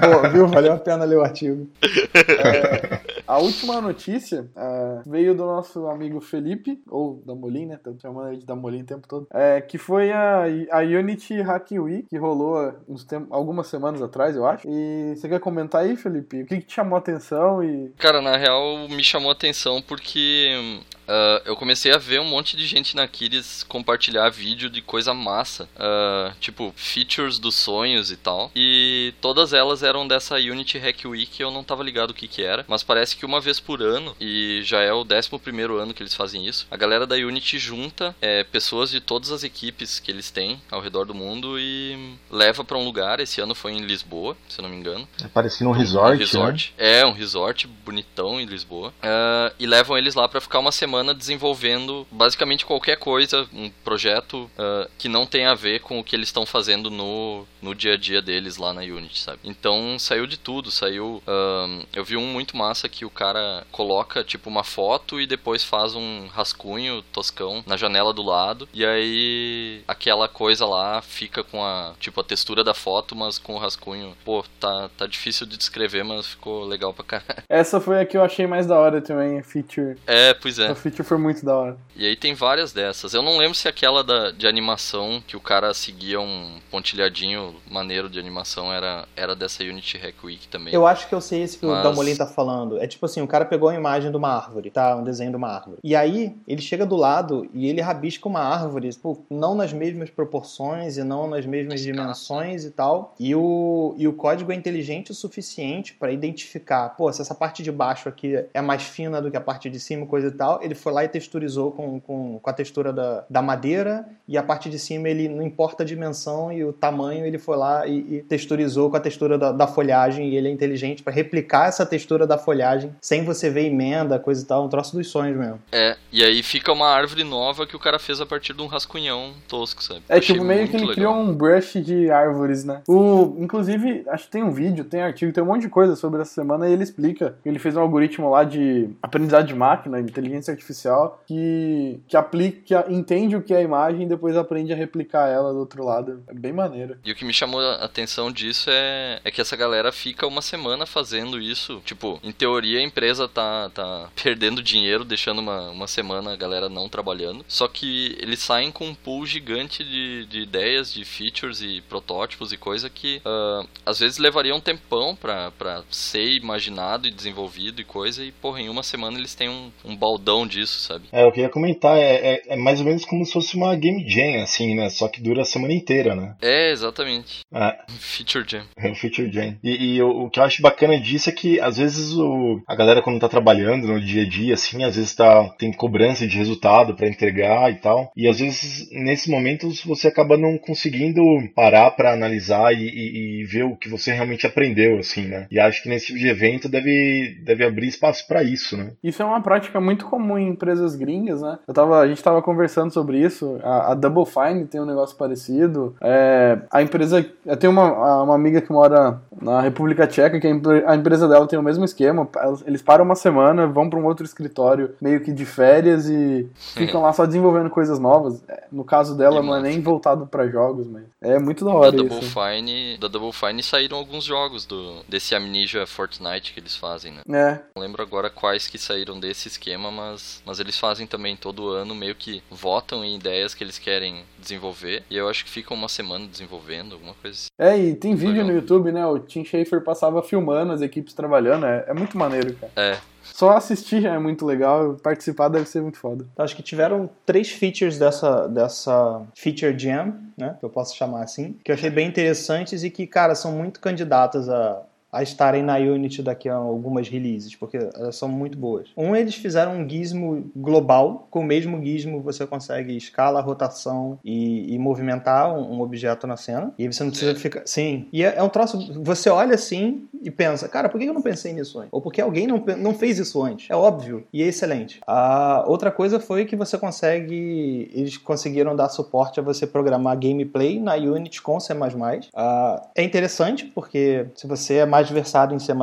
Boa, viu? Valeu a pena ler o artigo. É, a última notícia é, veio do nosso amigo Felipe, ou da Molin, né? Estamos chamando ele de da Molin o tempo todo. É, que foi a, a Unity Hack Week, que rolou uns algumas semanas atrás, eu acho. E você quer comentar aí, Felipe? O que, que te chamou a atenção? E... Cara, na real, me chamou a atenção porque uh, eu comecei a ver um monte de gente na Kiris compartilhar vídeo de coisa massa, uh, tipo features dos sonhos e tal. E todas elas eram dessa Unity Hack Week, eu não tava ligado o que que era, mas parece que uma vez por ano, e já é o 11 primeiro ano que eles fazem isso, a galera da Unity junta é, pessoas de todas as equipes que eles têm ao redor do mundo e leva para um lugar. Esse ano foi em Lisboa, se eu não me engano. É parecido um resort, um resort. Né? É, um resort bonitão em Lisboa. Uh, e levam eles lá para ficar uma semana desenvolvendo basicamente qualquer coisa, um projeto uh, que não tem a ver com o que eles estão fazendo no, no dia a dia deles lá na Unity, sabe? Então saiu de tudo, saiu. Uh, eu vi um muito massa que o cara coloca tipo uma foto e depois faz um rascunho toscão na janela do lado e aí aquela coisa lá fica com a tipo a textura da foto, mas com o rascunho. Pô, tá, tá difícil de descrever, mas ficou legal pra caralho. Essa foi a que eu achei mais da hora também, a feature. É, pois é. A feature foi muito da hora. E aí tem várias dessas. Eu não lembro se aquela da, de animação, que o cara seguia um pontilhadinho maneiro de animação, era, era dessa Unity Hack Week também. Eu acho que eu sei esse que Mas... o Damolin tá falando. É tipo assim, o cara pegou a imagem de uma árvore, tá? Um desenho de uma árvore. E aí, ele chega do lado e ele rabisca uma árvore, pô, não nas mesmas proporções e não nas mesmas dimensões e tal. E o, e o código é inteligente o suficiente para identificar, pô, se essa parte de baixo aqui é mais fina do que a parte de cima, coisa e tal, ele ele foi lá e texturizou com, com, com a textura da, da madeira, e a parte de cima ele não importa a dimensão e o tamanho, ele foi lá e, e texturizou com a textura da, da folhagem, e ele é inteligente para replicar essa textura da folhagem sem você ver emenda, coisa e tal, um troço dos sonhos mesmo. É, e aí fica uma árvore nova que o cara fez a partir de um rascunhão tosco, sabe? É tipo meio que ele legal. criou um brush de árvores, né? O, inclusive, acho que tem um vídeo, tem artigo, tem um monte de coisa sobre essa semana e ele explica. Ele fez um algoritmo lá de aprendizado de máquina, inteligência artificial, que, que aplica, que entende o que é a imagem e depois aprende a replicar ela do outro lado. É bem maneiro. E o que me chamou a atenção disso é, é que essa galera fica uma semana fazendo isso. Tipo, em teoria a empresa tá, tá perdendo dinheiro, deixando uma, uma semana a galera não trabalhando. Só que eles saem com um pool gigante de, de ideias, de features e protótipos e coisa que uh, às vezes levaria um tempão pra, pra ser imaginado e desenvolvido e coisa. E, porra, em uma semana eles têm um, um baldão disso, sabe? É, eu queria comentar, é, é, é, mais ou menos como se fosse uma game jam, assim, né? Só que dura a semana inteira, né? É, exatamente. É. Feature jam. É, feature jam. E, e o, o, que eu acho bacana disso é que, às vezes, o, a galera quando tá trabalhando no dia a dia, assim, às vezes tá, tem cobrança de resultado para entregar e tal. E às vezes, nesses momentos, você acaba não conseguindo parar para analisar e, e, e, ver o que você realmente aprendeu, assim, né? E acho que nesse tipo de evento deve, deve abrir espaço para isso, né? Isso é uma prática muito comum em empresas gringas, né? Eu tava, a gente tava conversando sobre isso. A, a Double Fine tem um negócio parecido. É, a empresa. Eu tenho uma, uma amiga que mora na República Tcheca, que a, empresa dela tem o mesmo esquema. Eles param uma semana, vão para um outro escritório meio que de férias e ficam lá só desenvolvendo coisas novas. É, no caso dela, não é nem voltado para jogos, mas é muito da hora da Double isso. Fine, da Double Fine saíram alguns jogos do, desse Amnesia Fortnite que eles fazem, né? É. Não lembro agora quais que saíram desse esquema, mas, mas eles fazem também todo ano, meio que votam em ideias que eles querem desenvolver. E eu acho que ficam uma semana desenvolvendo, alguma coisa assim. É, e tem vídeo Legal. no YouTube, né? O Tim Schafer passava filmando as equipes trabalhando. É, é muito maneiro, cara. É. Só assistir já é muito legal, participar deve ser muito foda. Então, acho que tiveram três features dessa, dessa Feature Jam, né? Que eu posso chamar assim, que eu achei bem interessantes e que, cara, são muito candidatas a, a estarem na Unity daqui a algumas releases, porque elas são muito boas. Um, eles fizeram um gizmo global, com o mesmo gizmo você consegue escala, rotação e, e movimentar um, um, objeto na cena. E aí você não precisa ficar. Sim. E é, é, um troço. Você olha assim e pensa, cara, por que eu não pensei nisso antes? Ou porque alguém não, não fez isso antes? É óbvio e é excelente. A outra coisa foi que você consegue. Eles conseguiram dar suporte a você programar gameplay na Unity com C. Uh, é interessante porque se você é mais versado em C++, uh,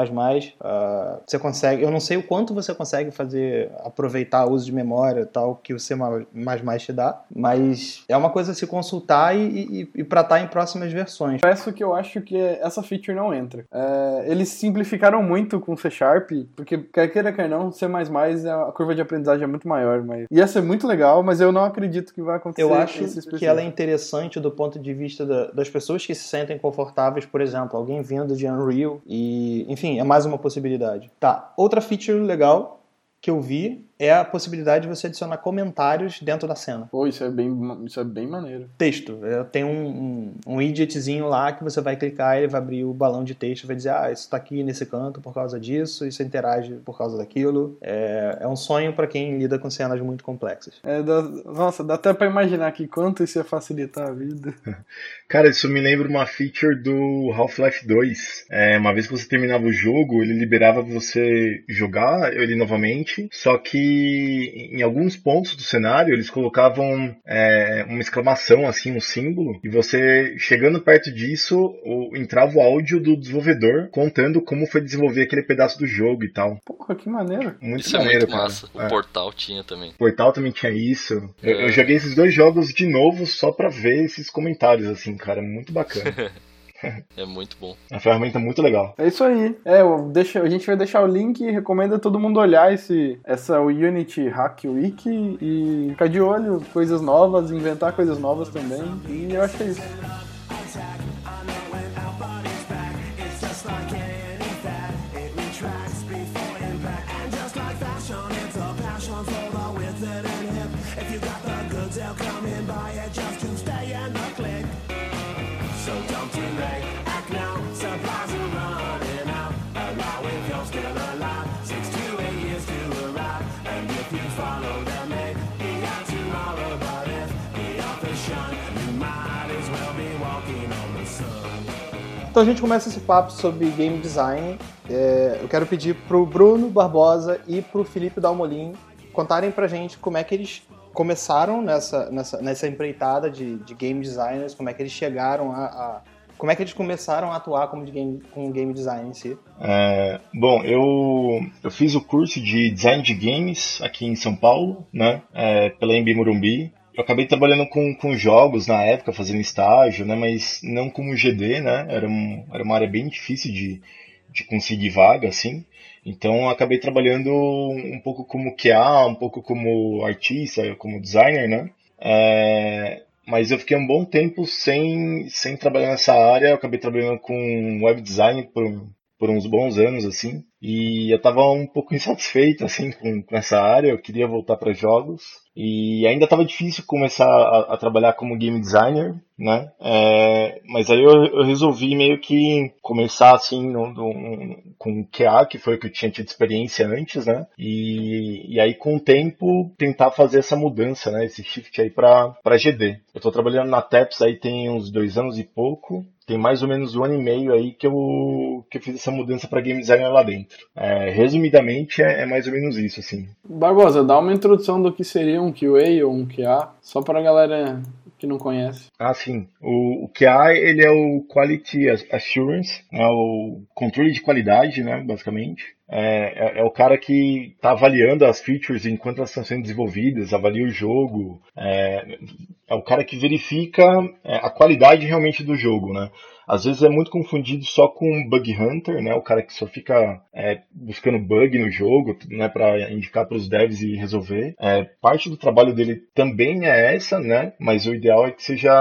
você consegue, eu não sei o quanto você consegue fazer, aproveitar o uso de memória tal que o C++ te dá, mas é uma coisa a se consultar e, e, e para estar em próximas versões. Peço que eu acho que essa feature não entra. É, eles simplificaram muito com C Sharp, porque quer queira, quer não, C++ é a curva de aprendizagem é muito maior, mas ia ser muito legal, mas eu não acredito que vai acontecer. Eu acho que ela é interessante do ponto de vista da, das pessoas que se sentem confortáveis, por exemplo, alguém vindo de Unreal e, enfim, é mais uma possibilidade. Tá, outra feature legal que eu vi é a possibilidade de você adicionar comentários dentro da cena. Pô, isso é bem, isso é bem maneiro. Texto. É, tem um, um, um widgetzinho lá que você vai clicar e ele vai abrir o balão de texto e vai dizer, ah, isso está aqui nesse canto por causa disso, isso interage por causa daquilo. É, é um sonho para quem lida com cenas muito complexas. É, dá, nossa, dá até para imaginar aqui quanto isso ia facilitar a vida. Cara, isso me lembra uma feature do Half-Life 2. É, uma vez que você terminava o jogo, ele liberava você jogar ele novamente, só que em alguns pontos do cenário eles colocavam é, uma exclamação, assim, um símbolo, e você chegando perto disso, o, entrava o áudio do desenvolvedor contando como foi desenvolver aquele pedaço do jogo e tal. Porra, que maneiro. Muito isso maneiro, é muito massa. O é. Portal tinha também. O Portal também tinha isso. Eu, eu é. joguei esses dois jogos de novo só pra ver esses comentários, assim, cara, muito bacana. é muito bom. É uma ferramenta muito legal. É isso aí. É, deixo, a gente vai deixar o link e recomenda todo mundo olhar esse, essa Unity Hack Wiki e ficar de olho, coisas novas, inventar coisas novas também. E eu acho que é isso. Então a gente começa esse papo sobre game design. É, eu quero pedir pro Bruno Barbosa e pro Felipe Dalmolin contarem pra gente como é que eles começaram nessa, nessa, nessa empreitada de, de game designers, como é que eles chegaram a, a como é que eles começaram a atuar como, de game, como game design em si? É, bom, eu, eu fiz o curso de design de games aqui em São Paulo, né, é, pela MB Morumbi. Eu acabei trabalhando com, com jogos na época, fazendo estágio, né, mas não como GD, né, era, um, era uma área bem difícil de, de conseguir vaga, assim. Então acabei trabalhando um pouco como QA, um pouco como artista, como designer, né? É, mas eu fiquei um bom tempo sem, sem trabalhar nessa área. Eu acabei trabalhando com web design por, por uns bons anos, assim. E eu estava um pouco insatisfeito, assim, com, com essa área. Eu queria voltar para jogos. E ainda estava difícil começar a, a, trabalhar como game designer, né? É, mas aí eu, eu, resolvi meio que começar assim no, no, com QA, que foi o que eu tinha tido experiência antes, né? E, e aí com o tempo tentar fazer essa mudança, né? Esse shift aí para GD. Eu estou trabalhando na TEPS aí tem uns dois anos e pouco tem mais ou menos um ano e meio aí que eu, que eu fiz essa mudança para game designer lá dentro. É, resumidamente, é, é, mais ou menos isso, assim. Barbosa, dá uma introdução do que seria um QA ou um QA, só para a galera que não conhece. Ah, sim. O, o QA, ele é o Quality Assurance, é o controle de qualidade, né, basicamente. É, é, é, o cara que está avaliando as features enquanto elas estão sendo desenvolvidas, avalia o jogo, é, é o cara que verifica é, a qualidade realmente do jogo, né? Às vezes é muito confundido só com bug hunter, né? O cara que só fica é, buscando bug no jogo, né? Para indicar para os devs e resolver. Parte do trabalho dele também é essa, né? Mas o ideal é que seja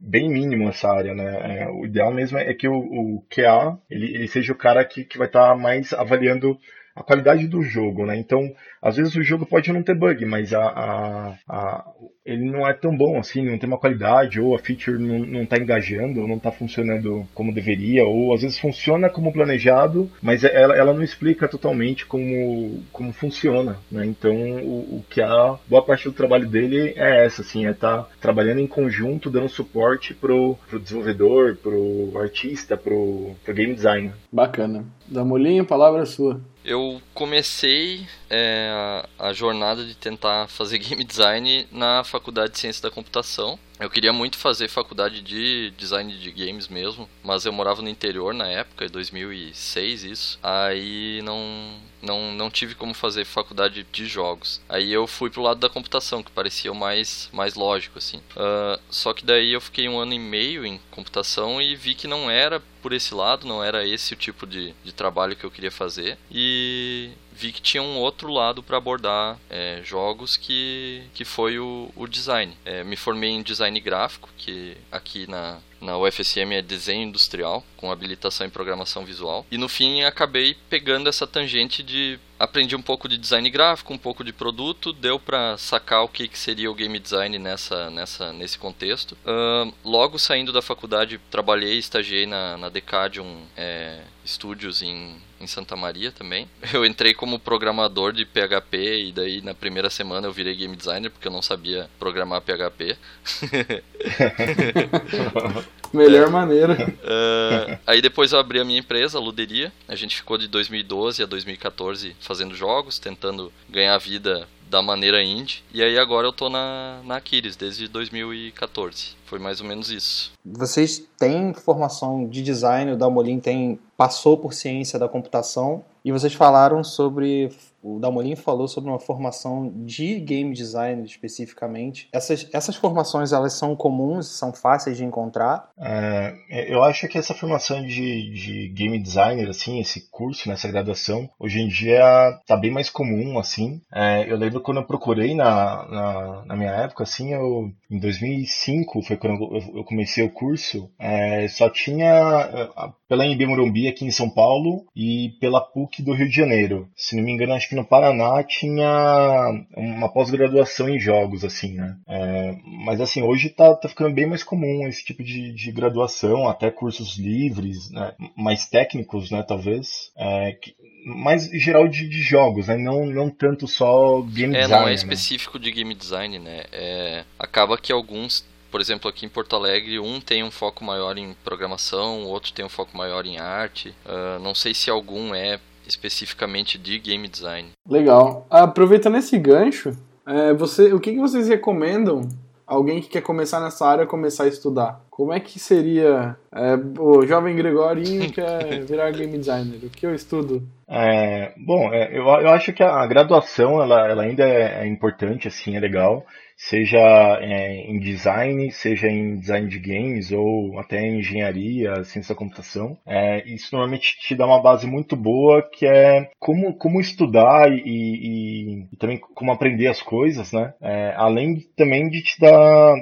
bem mínimo essa área, né? O ideal mesmo é que o, o QA ele, ele seja o cara que, que vai estar tá mais avaliando a qualidade do jogo, né? Então, às vezes o jogo pode não ter bug, mas a, a, a, ele não é tão bom assim, não tem uma qualidade, ou a feature não está engajando, ou não está funcionando como deveria, ou às vezes funciona como planejado, mas é, ela, ela não explica totalmente como, como funciona, né? Então, o, o que a boa parte do trabalho dele é essa, assim, é estar tá trabalhando em conjunto, dando suporte pro, pro desenvolvedor, pro artista, pro, pro game designer. Bacana. Damolinho, palavra sua. Eu comecei é, a, jornada de tentar fazer game design na faculdade de ciência da computação. Eu queria muito fazer faculdade de design de games mesmo, mas eu morava no interior na época, em 2006 isso. Aí não não, não tive como fazer faculdade de jogos. Aí eu fui pro lado da computação, que parecia o mais, mais lógico, assim. Uh, só que daí eu fiquei um ano e meio em computação e vi que não era por esse lado, não era esse o tipo de, de trabalho que eu queria fazer. E vi que tinha um outro lado para abordar é, jogos que, que foi o, o design. É, me formei em design gráfico, que aqui na, na UFSM é desenho industrial, com habilitação em programação visual. E no fim acabei pegando essa tangente de aprendi um pouco de design gráfico, um pouco de produto, deu para sacar o que, que seria o game design nessa, nessa, nesse contexto. Uh, logo saindo da faculdade, trabalhei, estagiei na, na Decadium é, Studios em, em Santa Maria também. Eu entrei como programador de PHP e daí na primeira semana eu virei game designer porque eu não sabia programar PHP. Melhor é. maneira. Uh, aí depois eu abri a minha empresa, a Luderia. A gente ficou de 2012 a 2014 fazendo jogos, tentando ganhar vida da maneira indie. E aí agora eu tô na, na Aquiles desde 2014. Foi mais ou menos isso. Vocês têm formação de design, o Dalmolin tem passou por ciência da computação e vocês falaram sobre o Dalmolin falou sobre uma formação de game design especificamente. Essas, essas formações elas são comuns, são fáceis de encontrar? É, eu acho que essa formação de, de game designer, assim, esse curso, nessa graduação, hoje em dia tá bem mais comum, assim. É, eu lembro quando eu procurei na, na, na, minha época, assim, eu, em 2005 foi quando eu, eu comecei o curso, é, só tinha é, pela MB Morumbi aqui em São Paulo e pela PUC do Rio de Janeiro. Se não me engano, acho que no Paraná tinha uma pós-graduação em jogos, assim, né? É, mas assim, hoje tá, tá ficando bem mais comum esse tipo de, de graduação, até cursos livres, né? mais técnicos, né, talvez. É, que, mais geral de, de, jogos, né? Não, não tanto só game é, design. É, não é específico né? de game design, né? É, acaba que alguns por exemplo, aqui em Porto Alegre, um tem um foco maior em programação, o outro tem um foco maior em arte. Uh, não sei se algum é especificamente de game design. Legal. Aproveitando esse gancho, é, você, o que, que vocês recomendam alguém que quer começar nessa área começar a estudar? Como é que seria é, o jovem Gregorinho quer virar game designer? O que eu estudo? É, bom, é, eu, eu acho que a graduação ela, ela ainda é, é importante, assim, é legal seja é, em design, seja em design de games ou até em engenharia, ciência da computação. É, isso normalmente te dá uma base muito boa que é como, como estudar e, e, e também como aprender as coisas, né? É, além também de te dar,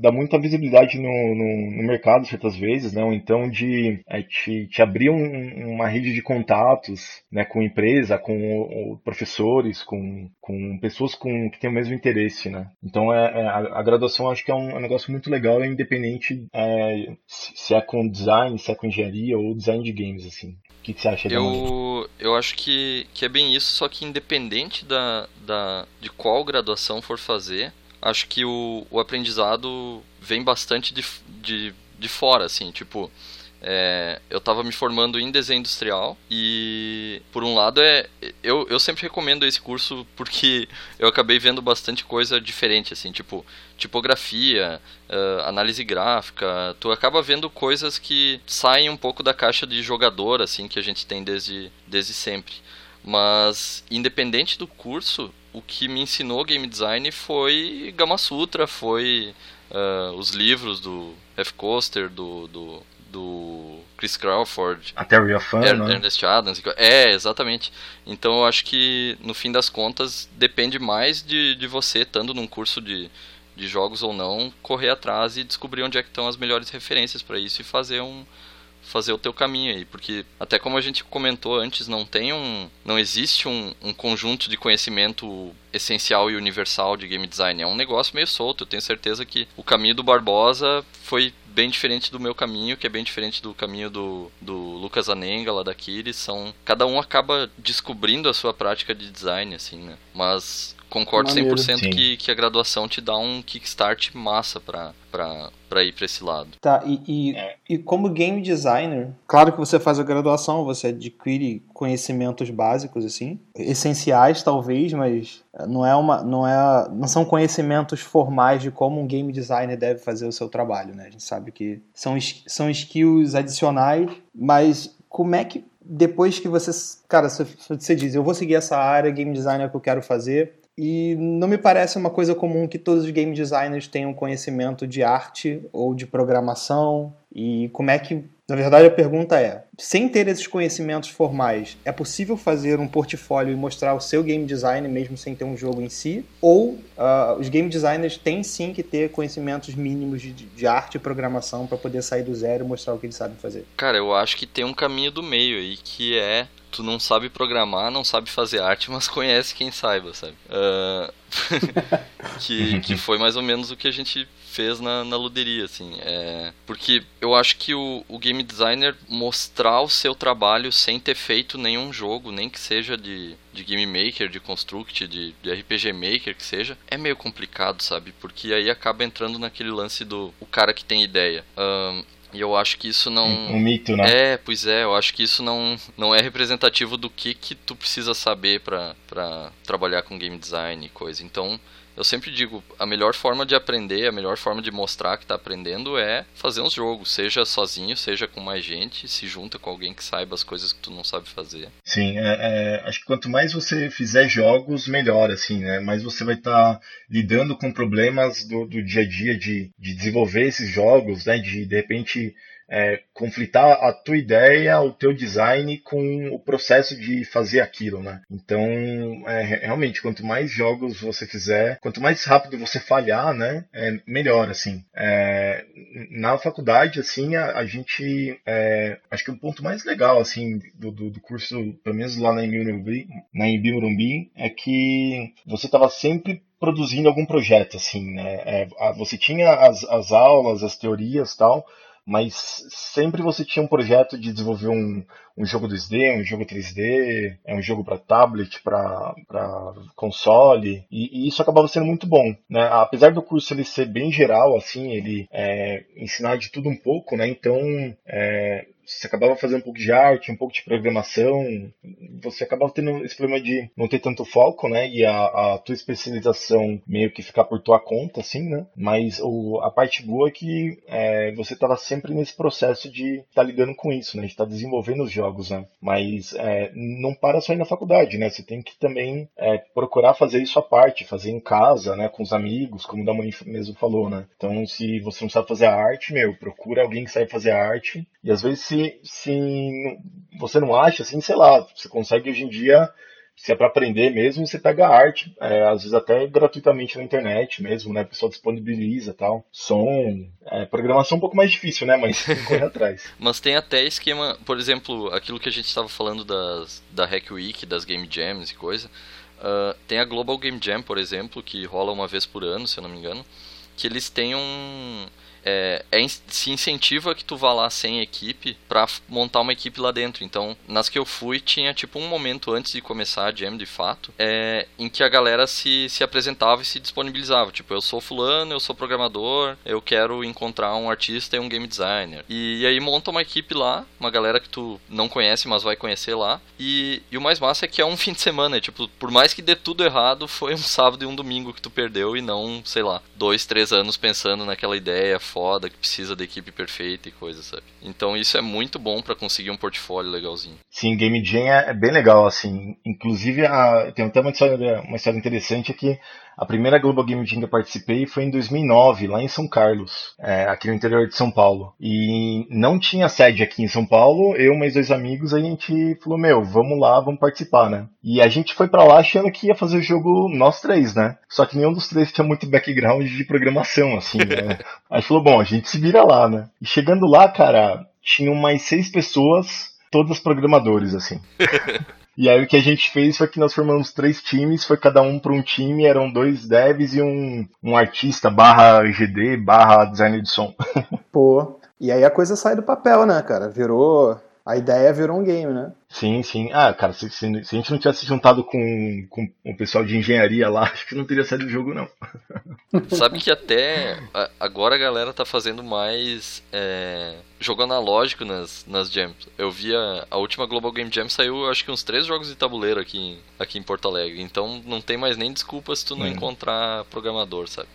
dar muita visibilidade no, no, no mercado certas vezes, né? Ou então de te, te abrir um, uma rede de contatos né, com empresa, com professores, com, com pessoas com, que têm o mesmo interesse, né? Então é, é a, a, graduação acho que é um, é um negócio muito legal, é independente é, se é com design, se é com engenharia ou design de games, assim. O que, que você acha? Eu, eu acho que, que é bem isso, só que independente da, da, de qual graduação for fazer, acho que o, o aprendizado vem bastante de, de, de fora, assim, tipo... É, eu estava me formando em desenho industrial e, por um lado, é eu, eu sempre recomendo esse curso porque eu acabei vendo bastante coisa diferente, assim, tipo tipografia, uh, análise gráfica. Tu acaba vendo coisas que saem um pouco da caixa de jogador, assim, que a gente tem desde, desde sempre. Mas, independente do curso, o que me ensinou game design foi Gama Sutra, foi uh, os livros do F. Coaster, do, do do Chris Crawford. Até Real Fun, er, né? Ernest Adams. É, exatamente. Então eu acho que no fim das contas depende mais de, de você, estando num curso de, de jogos ou não, correr atrás e descobrir onde é que estão as melhores referências para isso e fazer um fazer o teu caminho aí, porque até como a gente comentou antes, não tem um, não existe um, um conjunto de conhecimento essencial e universal de game design, é um negócio meio solto. Eu tenho certeza que o caminho do Barbosa foi bem diferente do meu caminho, que é bem diferente do caminho do, do Lucas Anenga lá daqui. Eles são. Cada um acaba descobrindo a sua prática de design, assim, né? Mas concordo Maneiro. 100% que, que a graduação te dá um kickstart massa pra, pra, pra ir pra esse lado. Tá, e, e, é. e, como game designer, claro que você faz a graduação, você adquire conhecimentos básicos, assim, essenciais talvez, mas não é uma não é não são conhecimentos formais de como um game designer deve fazer o seu trabalho, né? A gente sabe que são, são skills adicionais, mas como é que depois que você, cara, você diz, eu vou seguir essa área, game designer que eu quero fazer, e não me parece uma coisa comum que todos os game designers tenham conhecimento de arte ou de programação. E como é que. Na verdade, a pergunta é: sem ter esses conhecimentos formais, é possível fazer um portfólio e mostrar o seu game design mesmo sem ter um jogo em si? Ou uh, os game designers têm sim que ter conhecimentos mínimos de, de arte e programação para poder sair do zero e mostrar o que eles sabem fazer? Cara, eu acho que tem um caminho do meio aí que é tu não sabe programar, não sabe fazer arte, mas conhece quem saiba, sabe? Uh, que, que foi mais ou menos o que a gente fez na, na luderia, assim. É, porque eu acho que o, o game designer mostrar o seu trabalho sem ter feito nenhum jogo, nem que seja de, de game maker, de construct, de, de RPG maker, que seja, é meio complicado, sabe? Porque aí acaba entrando naquele lance do o cara que tem ideia. Um, e eu acho que isso não. Um, mito, né? É, pois é, eu acho que isso não, não é representativo do que, que tu precisa saber para trabalhar com game design e coisa. Então, eu sempre digo, a melhor forma de aprender, a melhor forma de mostrar que está aprendendo é fazer uns jogos, seja sozinho, seja com mais gente, se junta com alguém que saiba as coisas que tu não sabe fazer. Sim, é, é, acho que quanto mais você fizer jogos, melhor, assim, né? Mais você vai estar tá lidando com problemas do, do dia a dia de, de desenvolver esses jogos, né? De, de repente é, conflitar a tua ideia, o teu design com o processo de fazer aquilo, né? Então, é, realmente, quanto mais jogos você fizer, quanto mais rápido você falhar, né? É melhor, assim. É, na faculdade, assim, a, a gente, é, acho que o ponto mais legal, assim, do, do, do curso, pelo menos lá na Imbirumbi, na Imbirumbi, é que você estava sempre produzindo algum projeto, assim, né? É, você tinha as, as aulas, as teorias tal, mas sempre você tinha um projeto de desenvolver um, um jogo 2D, um jogo 3D, é um jogo para tablet, para console, e, e, isso acabava sendo muito bom, né? Apesar do curso ele ser bem geral, assim, ele é, ensinar de tudo um pouco, né? Então, é, você acabava fazendo um pouco de arte, um pouco de programação, você acabava tendo esse problema de não ter tanto foco, né? E a, a tua especialização meio que ficar por tua conta, assim, né? Mas o, a parte boa é que é, você estava sempre nesse processo de estar tá lidando com isso, né? De estar tá desenvolvendo os jogos, né? Mas é, não para só ir na faculdade, né? Você tem que também é, procurar fazer isso à parte, fazer em casa, né? Com os amigos, como o Damoni mesmo falou, né? Então, se você não sabe fazer a arte, meu, procura alguém que sabe fazer a arte. E às vezes se, se você não acha, assim, sei lá, você consegue hoje em dia, se é para aprender mesmo, você pega arte, é, às vezes até gratuitamente na internet mesmo, né? O pessoal disponibiliza tal. Som, é, programação é um pouco mais difícil, né? Mas tem correr atrás. Mas tem até esquema, por exemplo, aquilo que a gente estava falando das, da Hack Week, das Game Jams e coisa. Uh, tem a Global Game Jam, por exemplo, que rola uma vez por ano, se eu não me engano, que eles têm um é, é, se incentiva que tu vá lá sem equipe para montar uma equipe lá dentro. Então, nas que eu fui, tinha tipo um momento antes de começar a jam de fato, é, em que a galera se, se apresentava e se disponibilizava. Tipo, eu sou fulano, eu sou programador, eu quero encontrar um artista e um game designer. E, e aí monta uma equipe lá, uma galera que tu não conhece, mas vai conhecer lá. E, e o mais massa é que é um fim de semana. Tipo, por mais que dê tudo errado, foi um sábado e um domingo que tu perdeu e não, sei lá, dois, três anos pensando naquela ideia foda que precisa da equipe perfeita e coisa, sabe? Então isso é muito bom para conseguir um portfólio legalzinho. Sim, Game Jam é, é bem legal, assim. Inclusive, a, tem até uma história, uma história interessante aqui. A primeira Global Game Jam que eu participei foi em 2009, lá em São Carlos, é, aqui no interior de São Paulo. E não tinha sede aqui em São Paulo, eu e mais dois amigos, a gente falou, meu, vamos lá, vamos participar, né? E a gente foi para lá achando que ia fazer o jogo nós três, né? Só que nenhum dos três tinha muito background de programação, assim, né? Aí falou, bom, a gente se vira lá, né? E chegando lá, cara, tinham mais seis pessoas, todas programadores, assim. E aí o que a gente fez foi que nós formamos três times, foi cada um para um time, eram dois devs e um, um artista barra GD barra designer de som. Pô, e aí a coisa sai do papel, né, cara? Virou a ideia virou um game, né? Sim, sim. Ah, cara, se, se, se, a gente não tivesse juntado com, com o pessoal de engenharia lá, acho que não teria saído o jogo, não. Sabe que até agora a galera tá fazendo mais é, jogo analógico nas, nas jams. Eu vi a, a, última Global Game Jam saiu, acho que uns três jogos de tabuleiro aqui em, aqui em Porto Alegre. Então não tem mais nem desculpa se tu não hum. encontrar programador, sabe?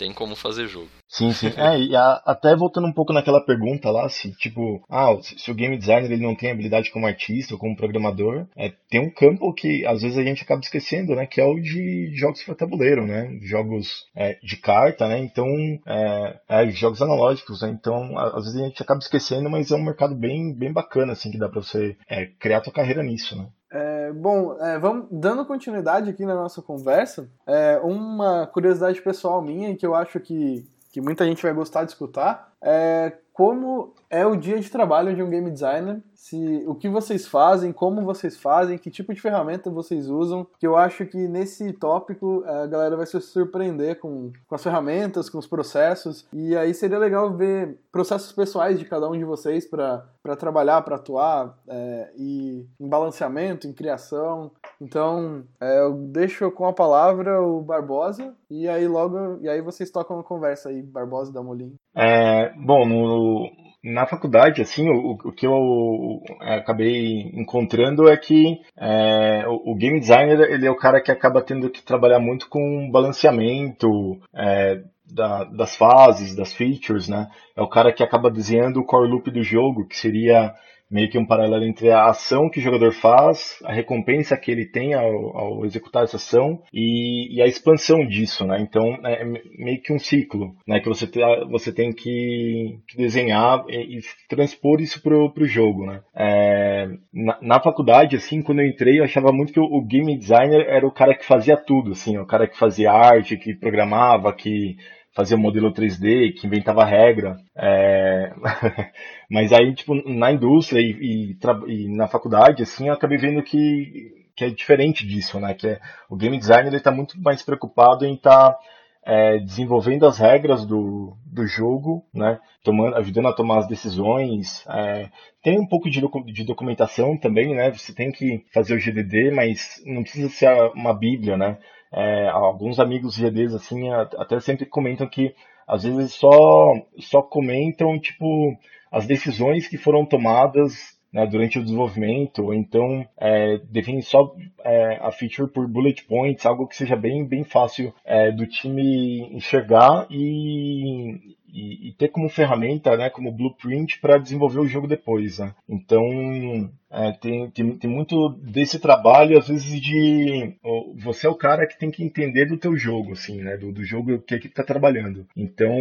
Tem como fazer jogo. Sim, sim. É, e a, até voltando um pouco naquela pergunta lá, se tipo, ah, se, se, o game designer ele não tem habilidade como artista ou como programador, é, tem um campo que às vezes a gente acaba esquecendo, né, que é o de jogos para tabuleiro, né, jogos é, de carta, né, então, é, é, jogos analógicos, né, então às vezes a gente acaba esquecendo, mas é um mercado bem, bem bacana, assim, que dá para você é, criar tua carreira nisso, né. É, bom, é, vamos dando continuidade aqui na nossa conversa. É, uma curiosidade pessoal minha que eu acho que que muita gente vai gostar de escutar, é como é o dia de trabalho de um game designer, se o que vocês fazem, como vocês fazem, que tipo de ferramenta vocês usam, que eu acho que nesse tópico a galera vai se surpreender com, com as ferramentas, com os processos, e aí seria legal ver processos pessoais de cada um de vocês para trabalhar, para atuar, é, e em balanceamento, em criação. Então, é, eu deixo com a palavra o Barbosa, e aí logo, e aí vocês tocam a conversa aí, Barbosa da Molim. É, bom, no, na faculdade, assim, o, o que eu é, acabei encontrando é que é, o, o, game designer ele é o cara que acaba tendo que trabalhar muito com balanceamento é, da, das fases, das features, né? É o cara que acaba desenhando o core loop do jogo, que seria meio que um paralelo entre a ação que o jogador faz, a recompensa que ele tem ao, ao executar essa ação e, e, a expansão disso, né? Então é meio que um ciclo, né? Que você, te, você tem que, que desenhar e, e, transpor isso pro, pro jogo, né? É, na, na, faculdade, assim, quando eu entrei, eu achava muito que o, o game designer era o cara que fazia tudo, assim, o cara que fazia arte, que programava, que fazia modelo 3D, que inventava regra. É... Mas aí, tipo, na indústria e, e, e, na faculdade, assim, eu acabei vendo que, que é diferente disso, né? Que é, o game designer ele está muito mais preocupado em estar tá, é, desenvolvendo as regras do, do jogo, né? Tomando, ajudando a tomar as decisões. É, tem um pouco de, de, documentação também, né? Você tem que fazer o GDD, mas não precisa ser uma bíblia, né? É, alguns amigos GDs assim até sempre comentam que às vezes só só comentam tipo as decisões que foram tomadas né, durante o desenvolvimento, ou então é, define só é, a feature por bullet points, algo que seja bem, bem fácil é, do time enxergar e, e, e, ter como ferramenta, né, como blueprint para desenvolver o jogo depois. Né? Então, é, tem, tem, tem muito desse trabalho, às vezes, de você é o cara que tem que entender do teu jogo, assim, né, do, do jogo que ele está trabalhando. Então,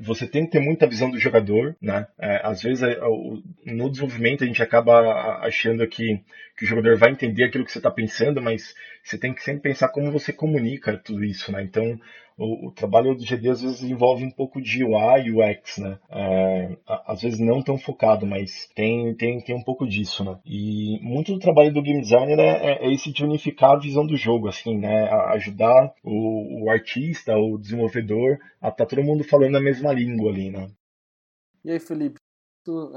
você tem que ter muita visão do jogador, né? É, às vezes, é, no desenvolvimento, a gente acaba achando que, que o jogador vai entender aquilo que você está pensando, mas você tem que sempre pensar como você comunica tudo isso, né? Então, o, o, trabalho do GD às vezes envolve um pouco de UI e UX, né? É, às vezes não tão focado, mas tem, tem, tem um pouco disso, né? E muito do trabalho do game designer é, é, é esse de unificar a visão do jogo, assim, né? A ajudar o, o artista, o desenvolvedor, a estar tá todo mundo falando a mesma língua ali, né? E aí, Felipe,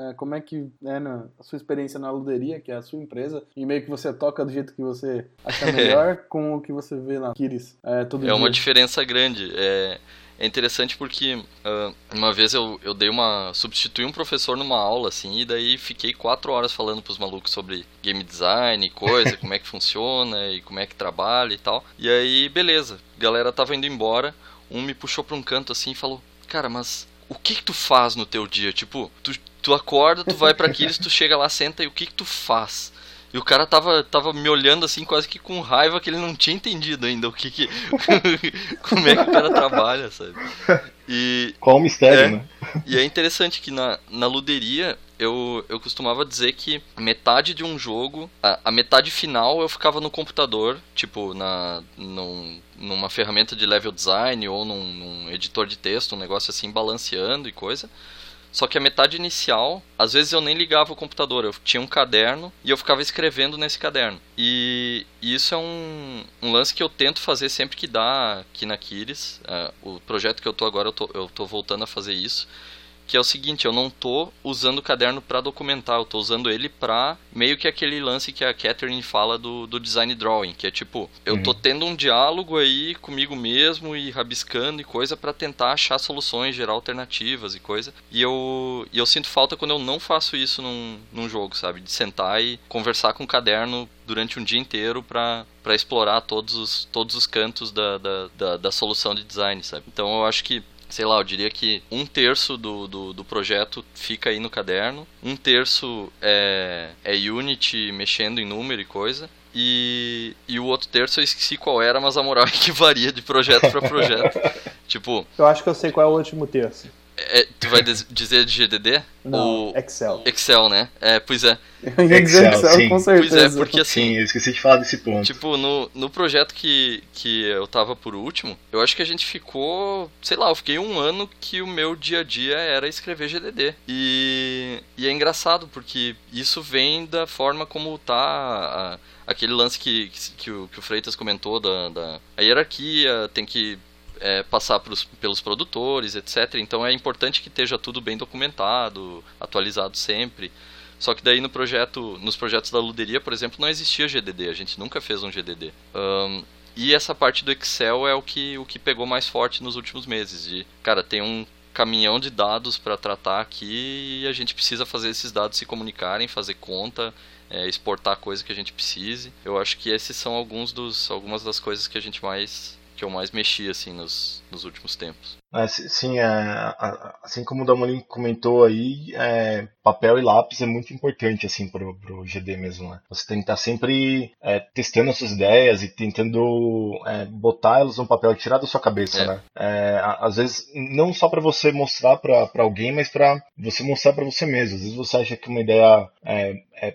é, como é que é na, a sua experiência na luderia, que é a sua empresa, e meio que você toca do jeito que você acha melhor com o que você vê na Kiris é, todo É dia. uma diferença grande. É, é interessante porque uh, uma vez eu, eu dei uma. substituí um professor numa aula, assim, e daí fiquei quatro horas falando pros malucos sobre game design e coisa, como é que funciona e como é que trabalha e tal. E aí, beleza, a galera tava indo embora, um me puxou pra um canto assim e falou, cara, mas o que que tu faz no teu dia? Tipo, tu, tu acorda, tu vai para Aquiles, tu chega lá, senta e o que que tu faz? E o cara tava, tava me olhando assim, quase que com raiva, que ele não tinha entendido ainda o que que. como é que o cara trabalha, sabe? E. Qual o mistério, é, né? E é interessante que na, na luderia eu, eu costumava dizer que metade de um jogo, a, a metade final eu ficava no computador, tipo, na, num, numa ferramenta de level design ou num, num editor de texto, um negócio assim, balanceando e coisa. Só que a metade inicial, às vezes eu nem ligava o computador, eu tinha um caderno e eu ficava escrevendo nesse caderno. E, e isso é um, um, lance que eu tento fazer sempre que dá aqui na Kiris. Uh, o projeto que eu tô agora, eu tô, eu tô voltando a fazer isso que é o seguinte, eu não tô usando o caderno para documentar, eu tô usando ele para meio que aquele lance que a Catherine fala do, do design drawing, que é tipo, eu uhum. tô tendo um diálogo aí comigo mesmo e rabiscando e coisa para tentar achar soluções, gerar alternativas e coisa. E eu, e eu sinto falta quando eu não faço isso num, num jogo, sabe? De sentar e conversar com o caderno durante um dia inteiro para explorar todos os, todos os cantos da, da, da, da solução de design, sabe? Então eu acho que sei lá, eu diria que um terço do, do, do, projeto fica aí no caderno, um terço é, é Unity mexendo em número e coisa, e, e o outro terço eu esqueci qual era, mas a moral é que varia de projeto para projeto. tipo. Eu acho que eu sei qual é o último terço. É, tu vai dizer de GDD? Não, Excel. Excel, né? É, pois é. Eu ia dizer Excel, Excel com certeza. Pois é, porque assim... Sim, eu esqueci de falar desse ponto. Tipo, no, no projeto que, que eu tava por último, eu acho que a gente ficou... Sei lá, eu fiquei um ano que o meu dia a dia era escrever GDD. E, e é engraçado, porque isso vem da forma como tá... A, aquele lance que, que, que, o, que o Freitas comentou da, da a hierarquia, tem que é, passar pros, pelos produtores, etc. Então é importante que esteja tudo bem documentado, atualizado sempre. Só que daí no projeto, nos projetos da Luderia, por exemplo, não existia GDD, a gente nunca fez um GDD. Um, e essa parte do Excel é o que, o que pegou mais forte nos últimos meses. De, cara, tem um caminhão de dados para tratar aqui e a gente precisa fazer esses dados se comunicarem, fazer conta, é, exportar coisa que a gente precise. Eu acho que esses são alguns dos, algumas das coisas que a gente mais que eu mais mexi assim nos, nos últimos tempos. É, sim, é, assim como o Damolin comentou aí, é, papel e lápis é muito importante assim para o GD mesmo. Né? Você tem que estar tá sempre é, testando as suas ideias e tentando é, botar elas no papel, tirar da sua cabeça. É. Né? É, às vezes, não só para você mostrar para alguém, mas para você mostrar para você mesmo. Às vezes você acha que uma ideia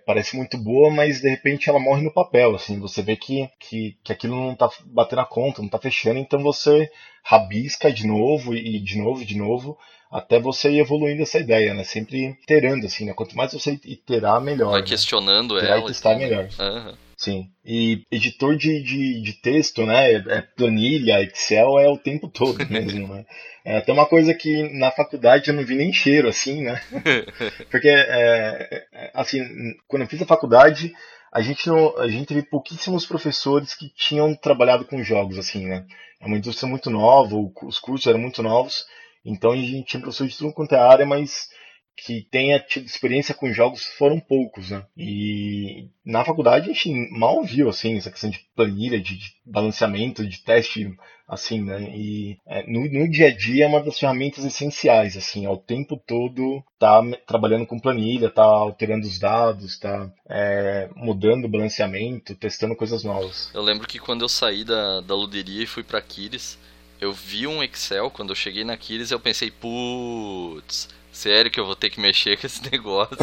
parece muito boa, mas de repente ela morre no papel. Assim, você vê que, que, que aquilo não está batendo a conta, não está fechando, então você rabisca de novo e de novo e de novo até você ir evoluindo essa ideia, né? Sempre iterando, assim, né? Quanto mais você iterar, melhor. Vai né? questionando ela. Vai testar melhor. Uhum. Sim. E editor de, de, de texto, né? É planilha, Excel é o tempo todo mesmo, né? É até uma coisa que na faculdade eu não vi nem cheiro, assim, né? Porque, é, é, assim, quando eu fiz a faculdade, a gente, não, a gente teve pouquíssimos professores que tinham trabalhado com jogos, assim, né? É uma indústria muito nova, os cursos eram muito novos, então a gente tinha professores de tudo quanto é área, mas que tenha tido experiência com jogos foram poucos, né? E na faculdade a gente mal viu, assim, essa questão de planilha, de, de balanceamento, de teste, assim, né? E é, no, no, dia a dia é uma das ferramentas essenciais, assim, ao tempo todo tá trabalhando com planilha, tá alterando os dados, tá é, mudando o balanceamento, testando coisas novas. Eu lembro que quando eu saí da, da luderia e fui para Aquiles, eu vi um Excel, quando eu cheguei na Aquiles eu pensei, putz sério que eu vou ter que mexer com esse negócio.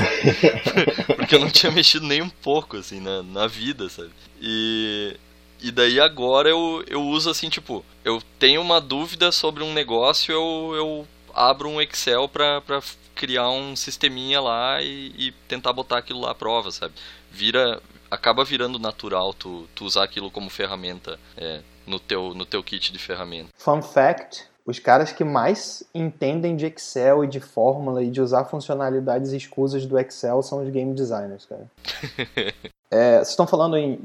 Porque eu não tinha mexido nem um pouco, assim, na, na vida, sabe? E, e daí agora eu, eu uso assim, tipo, eu tenho uma dúvida sobre um negócio, eu, eu abro um Excel pra, pra criar um sisteminha lá e, e tentar botar aquilo lá à prova, sabe? Vira, acaba virando natural tu, tu usar aquilo como ferramenta é, no, teu, no teu kit de ferramenta. Fun fact, os caras que mais entendem de Excel e de fórmula e de usar funcionalidades escusas do Excel são os game designers, cara. é, vocês estão falando em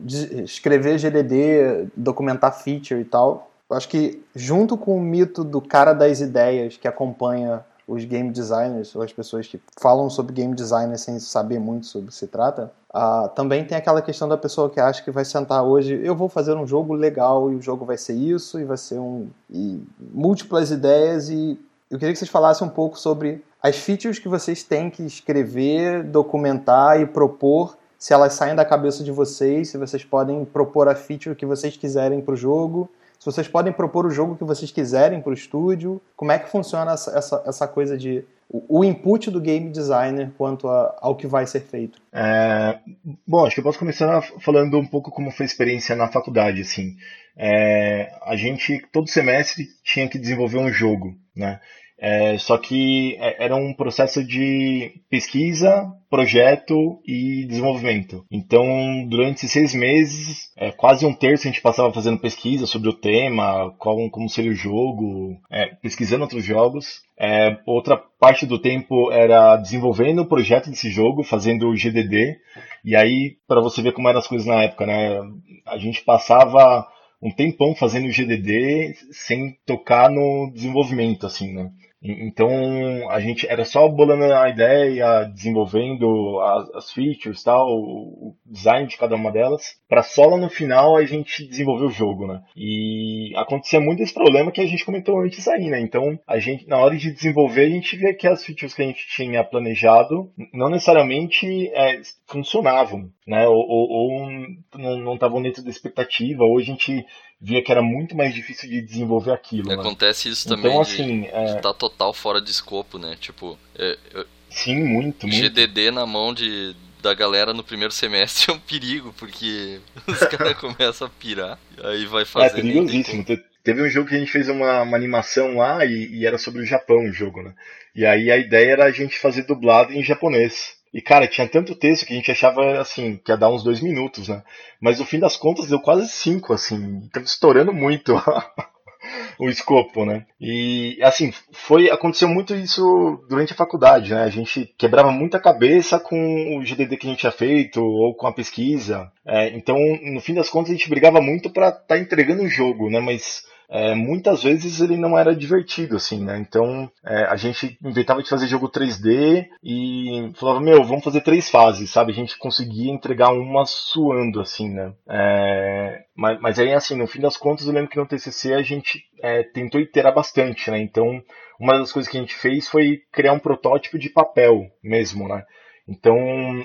escrever GDD, documentar feature e tal. Eu acho que junto com o mito do cara das ideias que acompanha os game designers ou as pessoas que falam sobre game design sem saber muito sobre o que se trata, uh, também tem aquela questão da pessoa que acha que vai sentar hoje, eu vou fazer um jogo legal e o jogo vai ser isso e vai ser um e múltiplas ideias e eu queria que vocês falassem um pouco sobre as features que vocês têm que escrever, documentar e propor se elas saem da cabeça de vocês, se vocês podem propor a feature que vocês quiserem para o jogo, se vocês podem propor o jogo que vocês quiserem para o estúdio, como é que funciona essa, essa, essa coisa de o, input do game designer quanto a, ao que vai ser feito? É, bom, acho que eu posso começar falando um pouco como foi a experiência na faculdade, assim. É, a gente, todo semestre, tinha que desenvolver um jogo, né? É, só que é, era um processo de pesquisa, projeto e desenvolvimento. Então, durante seis meses, é, quase um terço a gente passava fazendo pesquisa sobre o tema, qual, como seria o jogo, é, pesquisando outros jogos. É, outra parte do tempo era desenvolvendo o projeto desse jogo, fazendo o GDD. E aí, para você ver como eram as coisas na época, né? A gente passava um tempão fazendo o GDD sem tocar no desenvolvimento, assim, né? Então a gente era só bolando a ideia, desenvolvendo as, as features, tal, o design de cada uma delas, para só lá no final a gente desenvolver o jogo, né? E acontecia muito esse problema que a gente comentou antes aí, né? Então a gente na hora de desenvolver a gente vê que as features que a gente tinha planejado não necessariamente é, funcionavam, né? Ou, ou, ou não estavam dentro da expectativa, ou a gente via que era muito mais difícil de desenvolver aquilo. Né? Acontece isso então, também então, assim, de, é... de tá total fora de escopo, né? Tipo, é, eu... sim, muito, muito. GDD na mão de da galera no primeiro semestre é um perigo, porque os caras começam a pirar, aí vai fazer. É perigosíssimo. Teve um jogo que a gente fez uma, uma animação lá e, e, era sobre o Japão o jogo, né? E aí a ideia era a gente fazer dublado em japonês. E, cara, tinha tanto texto que a gente achava, assim, que ia dar uns dois minutos, né? Mas no fim das contas deu quase cinco, assim. Tava estourando muito o escopo, né? E, assim, foi, aconteceu muito isso durante a faculdade, né? A gente quebrava muita cabeça com o GDD que a gente tinha feito, ou com a pesquisa. É, então, no fim das contas, a gente brigava muito para estar tá entregando o jogo, né? Mas é, muitas vezes ele não era divertido, assim, né? Então é, a gente inventava de fazer jogo 3D e falava, meu, vamos fazer três fases, sabe? A gente conseguia entregar uma suando, assim, né? É, mas, mas aí, assim, no fim das contas, eu lembro que no TCC a gente é, tentou iterar bastante, né? Então uma das coisas que a gente fez foi criar um protótipo de papel mesmo, né? Então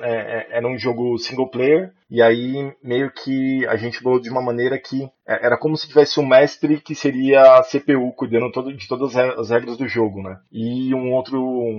é, é era um jogo single player e aí meio que a gente bolou de uma maneira que é, era como se tivesse um mestre que seria a CPU cuidando todo, de todas as regras do jogo, né? E um outro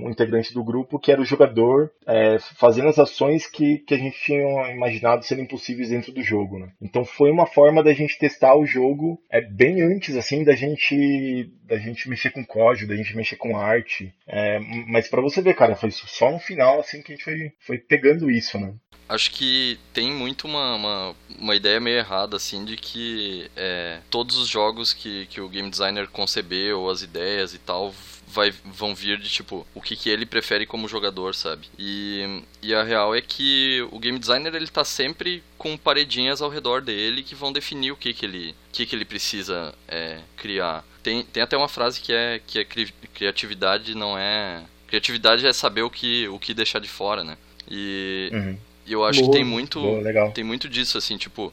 integrante do grupo que era o jogador é, fazendo as ações que, que a gente tinha imaginado serem possíveis dentro do jogo, né? Então foi uma forma da gente testar o jogo é, bem antes, assim, da gente da gente mexer com código, da gente mexer com arte. É, mas para você ver, cara, foi só no final assim que a gente foi, foi pegando isso, né? Acho que tem muito uma, uma, uma, ideia meio errada, assim, de que é, todos os jogos que, que o game designer concebeu, as ideias e tal, vai, vão vir de tipo o que, que ele prefere como jogador, sabe? E, e a real é que o game designer ele tá sempre com paredinhas ao redor dele que vão definir o que, que ele que, que ele precisa é, criar. Tem, tem até uma frase que é que é cri, criatividade não é criatividade é saber o que o que deixar de fora, né? E uhum. Eu acho Boa. que tem muito Boa, tem muito disso assim, tipo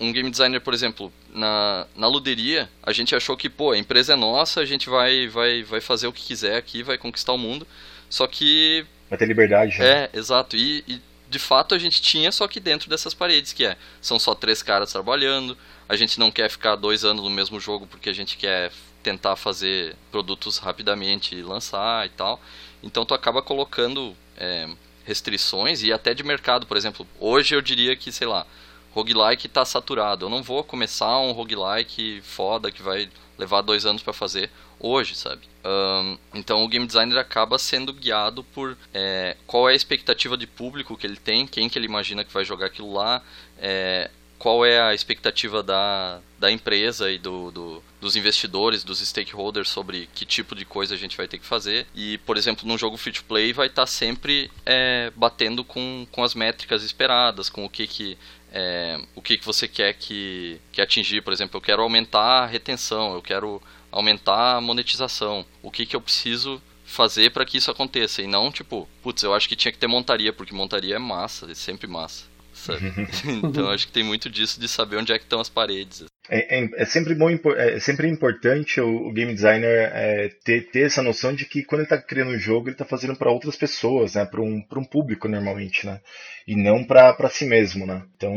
um game designer, por exemplo, na, na luderia, a gente achou que, pô, a empresa é nossa, a gente vai, vai, vai fazer o que quiser aqui, vai conquistar o mundo. Só que. Vai ter liberdade, né? É, exato. E, e de fato a gente tinha, só que dentro dessas paredes, que é. São só três caras trabalhando, a gente não quer ficar dois anos no mesmo jogo porque a gente quer tentar fazer produtos rapidamente e lançar e tal. Então tu acaba colocando é, restrições e até de mercado, por exemplo. Hoje eu diria que, sei lá, roguelike tá saturado. Eu não vou começar um roguelike foda que vai levar dois anos para fazer hoje, sabe? Um, então o game designer acaba sendo guiado por é, qual é a expectativa de público que ele tem, quem que ele imagina que vai jogar aquilo lá, é, qual é a expectativa da, da empresa e do, do, dos investidores, dos stakeholders sobre que tipo de coisa a gente vai ter que fazer. E, por exemplo, num jogo free to play vai estar tá sempre é, batendo com, com as métricas esperadas, com o que, que é, o que, que você quer que, que atingir. Por exemplo, eu quero aumentar a retenção, eu quero aumentar a monetização. O que, que eu preciso fazer para que isso aconteça? E não tipo, putz, eu acho que tinha que ter montaria, porque montaria é massa, é sempre massa. então acho que tem muito disso de saber onde é que estão as paredes. É, é, é, sempre bom, é sempre importante o, o game designer é, ter, ter essa noção de que quando ele está criando um jogo, ele está fazendo para outras pessoas, né? Para um, um público normalmente, né? E não para si mesmo, né? Então,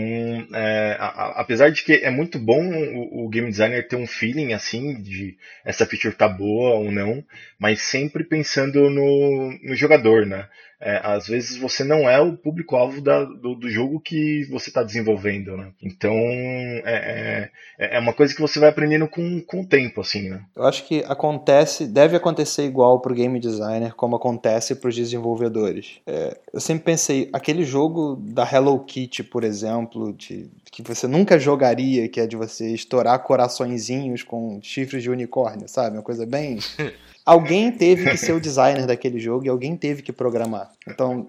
é, a, a, apesar de que é muito bom o, o, game designer ter um feeling assim de essa feature tá boa ou não, mas sempre pensando no, no jogador, né? É, às vezes você não é o público-alvo do, do, jogo que você está desenvolvendo, né? Então é, é, é, uma coisa que você vai aprendendo com, com o tempo, assim, né? Eu acho que acontece, deve acontecer igual para o game designer como acontece para os desenvolvedores. É, eu sempre pensei, aquele jogo da Hello Kitty, por exemplo, de, que você nunca jogaria, que é de você estourar coraçõezinhos com chifres de unicórnio, sabe? Uma coisa bem alguém teve que ser o designer daquele jogo e alguém teve que programar. Então,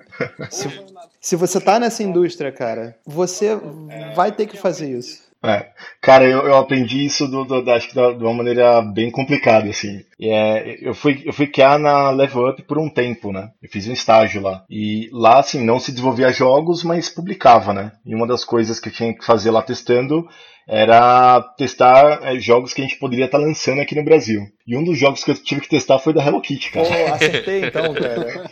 se, se você tá nessa indústria, cara, você vai ter que fazer isso. É. Cara, eu, eu aprendi isso do, do, acho que de uma maneira bem complicada, assim. E é, eu fui, eu fui criar na Level Up por um tempo, né? Eu fiz um estágio lá. E lá, assim, não se desenvolvia jogos, mas publicava, né? E uma das coisas que eu tinha que fazer lá testando era testar é, jogos que a gente poderia estar tá lançando aqui no Brasil. E um dos jogos que eu tive que testar foi da Hello Kitty, cara. Oh, acertei então, cara.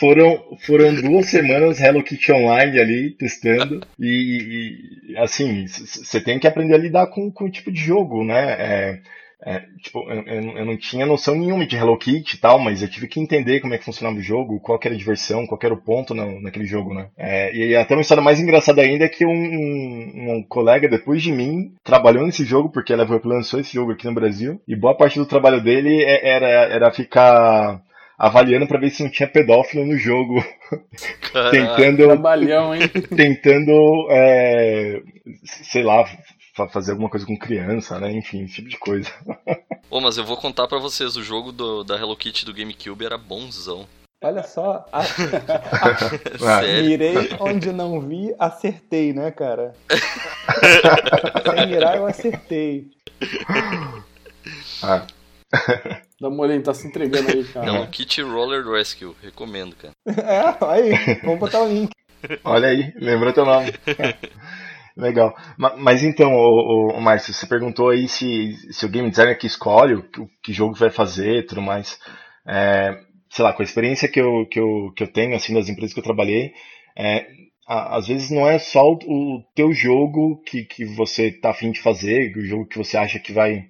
foram, foram duas semanas Hello Kitty Online ali, testando. E, e assim, você tem que aprender a lidar com, com o tipo de jogo, né? É, é, tipo, eu, eu, não tinha noção nenhuma de Hello Kitty e tal, mas eu tive que entender como é que funcionava o jogo, qual era a diversão, qual era o ponto no, naquele jogo, né? É, e até uma história mais engraçada ainda é que um, um, um, colega depois de mim trabalhou nesse jogo, porque a Level Up lançou esse jogo aqui no Brasil, e boa parte do trabalho dele é, era, era ficar avaliando para ver se não tinha pedófilo no jogo. tentando. Trabalhão, hein? Tentando, é, sei lá, fazer alguma coisa com criança, né? Enfim, esse tipo de coisa. Ô, mas eu vou contar para vocês, o jogo do, da Hello Kitty do GameCube era bonzão. Olha só, a... mirei onde não vi, acertei, né, cara? Sem mirar, eu acertei. Ah. Dá uma olhada, tá se entregando aí, cara. Hello Kitty Roller Rescue, recomendo, cara. É, aí, vamos botar o link. Olha aí, lembra teu nome. Legal. Mas então, o, o, Márcio, você perguntou aí se, se o game designer que escolhe o que jogo vai fazer e tudo mais. É, sei lá, com a experiência que eu, que eu, que eu tenho, assim, das empresas que eu trabalhei, é, às vezes não é só o, teu jogo que, que você tá afim de fazer, o jogo que você acha que vai,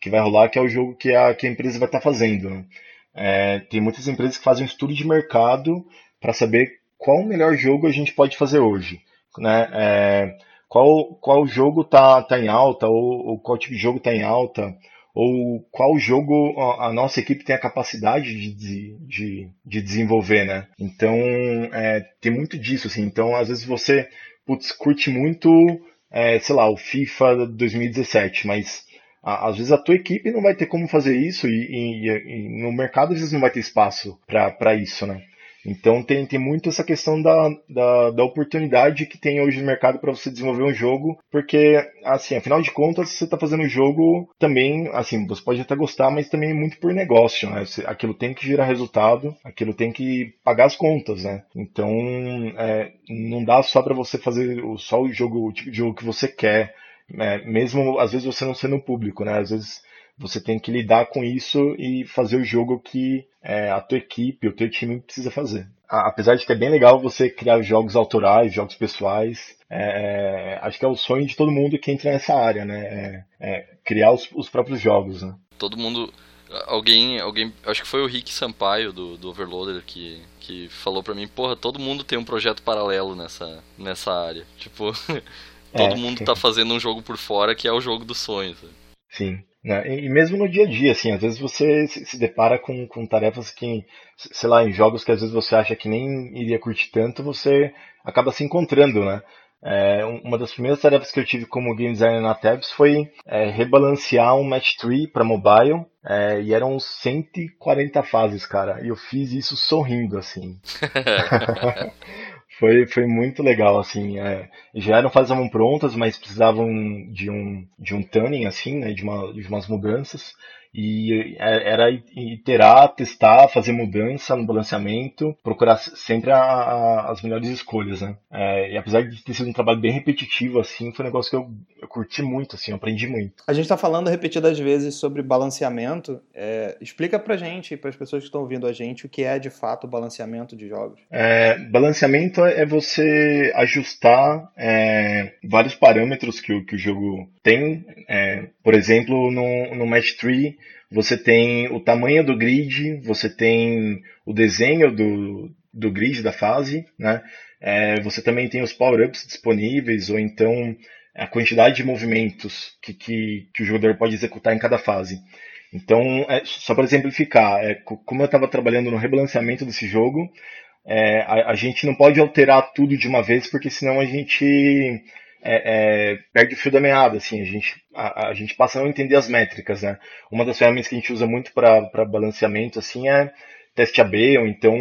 que vai rolar, que é o jogo que a, que a empresa vai estar tá fazendo. Né? É, tem muitas empresas que fazem um estudo de mercado para saber qual o melhor jogo a gente pode fazer hoje. Né? É, qual, qual jogo tá, tá em alta, ou, ou qual tipo de jogo tá em alta, ou qual jogo a nossa equipe tem a capacidade de, de, de desenvolver, né? Então, é, tem muito disso, assim. Então, às vezes você, putz, curte muito, é, sei lá, o FIFA 2017, mas às vezes a tua equipe não vai ter como fazer isso e, e, e no mercado às vezes não vai ter espaço para isso, né? Então tem, tem muito essa questão da, da, da oportunidade que tem hoje no mercado para você desenvolver um jogo, porque, assim, afinal de contas, você está fazendo um jogo também, assim, você pode até gostar, mas também muito por negócio, né? Aquilo tem que gerar resultado, aquilo tem que pagar as contas, né? Então, é, não dá só para você fazer só o jogo, o tipo de jogo que você quer, né? mesmo às vezes você não sendo público, né? Às vezes você tem que lidar com isso e fazer o jogo que é, a tua equipe, o teu time precisa fazer. apesar de que é bem legal você criar jogos autorais, jogos pessoais, é, acho que é o sonho de todo mundo que entra nessa área, né? É, é criar os, os, próprios jogos, né? Todo mundo, alguém, alguém, acho que foi o Rick Sampaio do, do Overloader que, que falou para mim, porra, todo mundo tem um projeto paralelo nessa, nessa área. Tipo, todo é. mundo tá fazendo um jogo por fora que é o jogo dos sonhos. Sim. Né? E mesmo no dia a dia, assim, às vezes você se depara com, com tarefas que, sei lá, em jogos que às vezes você acha que nem iria curtir tanto, você acaba se encontrando, né? É, uma das primeiras tarefas que eu tive como game designer na Tabs foi é, rebalancear um match tree para mobile é, e eram 140 fases, cara. E eu fiz isso sorrindo, assim. foi, foi muito legal, assim. É, já eram fases prontas, mas precisavam de um, de um tuning, assim, né, de, uma, de umas mudanças. E é, era iterar, testar, fazer mudança no balanceamento, procurar sempre a, a, as melhores escolhas, né? É, e apesar de ter sido um trabalho bem repetitivo, assim, foi um negócio que eu, eu curti muito, assim, eu aprendi muito. A gente está falando repetidas vezes sobre balanceamento. É, explica pra gente, para as pessoas que estão ouvindo a gente, o que é de fato o balanceamento de jogos. É, balanceamento é você ajustar é, vários parâmetros que o, que o jogo tem. É, por exemplo, no, no Match Tree, você tem o tamanho do grid, você tem o desenho do, do grid da fase, né? É, você também tem os power-ups disponíveis, ou então a quantidade de movimentos que, que, que o jogador pode executar em cada fase. Então, é, só para exemplificar, é, como eu estava trabalhando no rebalanceamento desse jogo, é, a, a, gente não pode alterar tudo de uma vez, porque senão a gente é, é, perde o fio da meada, assim, a gente, a, a, gente passa a não entender as métricas, né? Uma das ferramentas que a gente usa muito para balanceamento, assim, é teste AB, ou então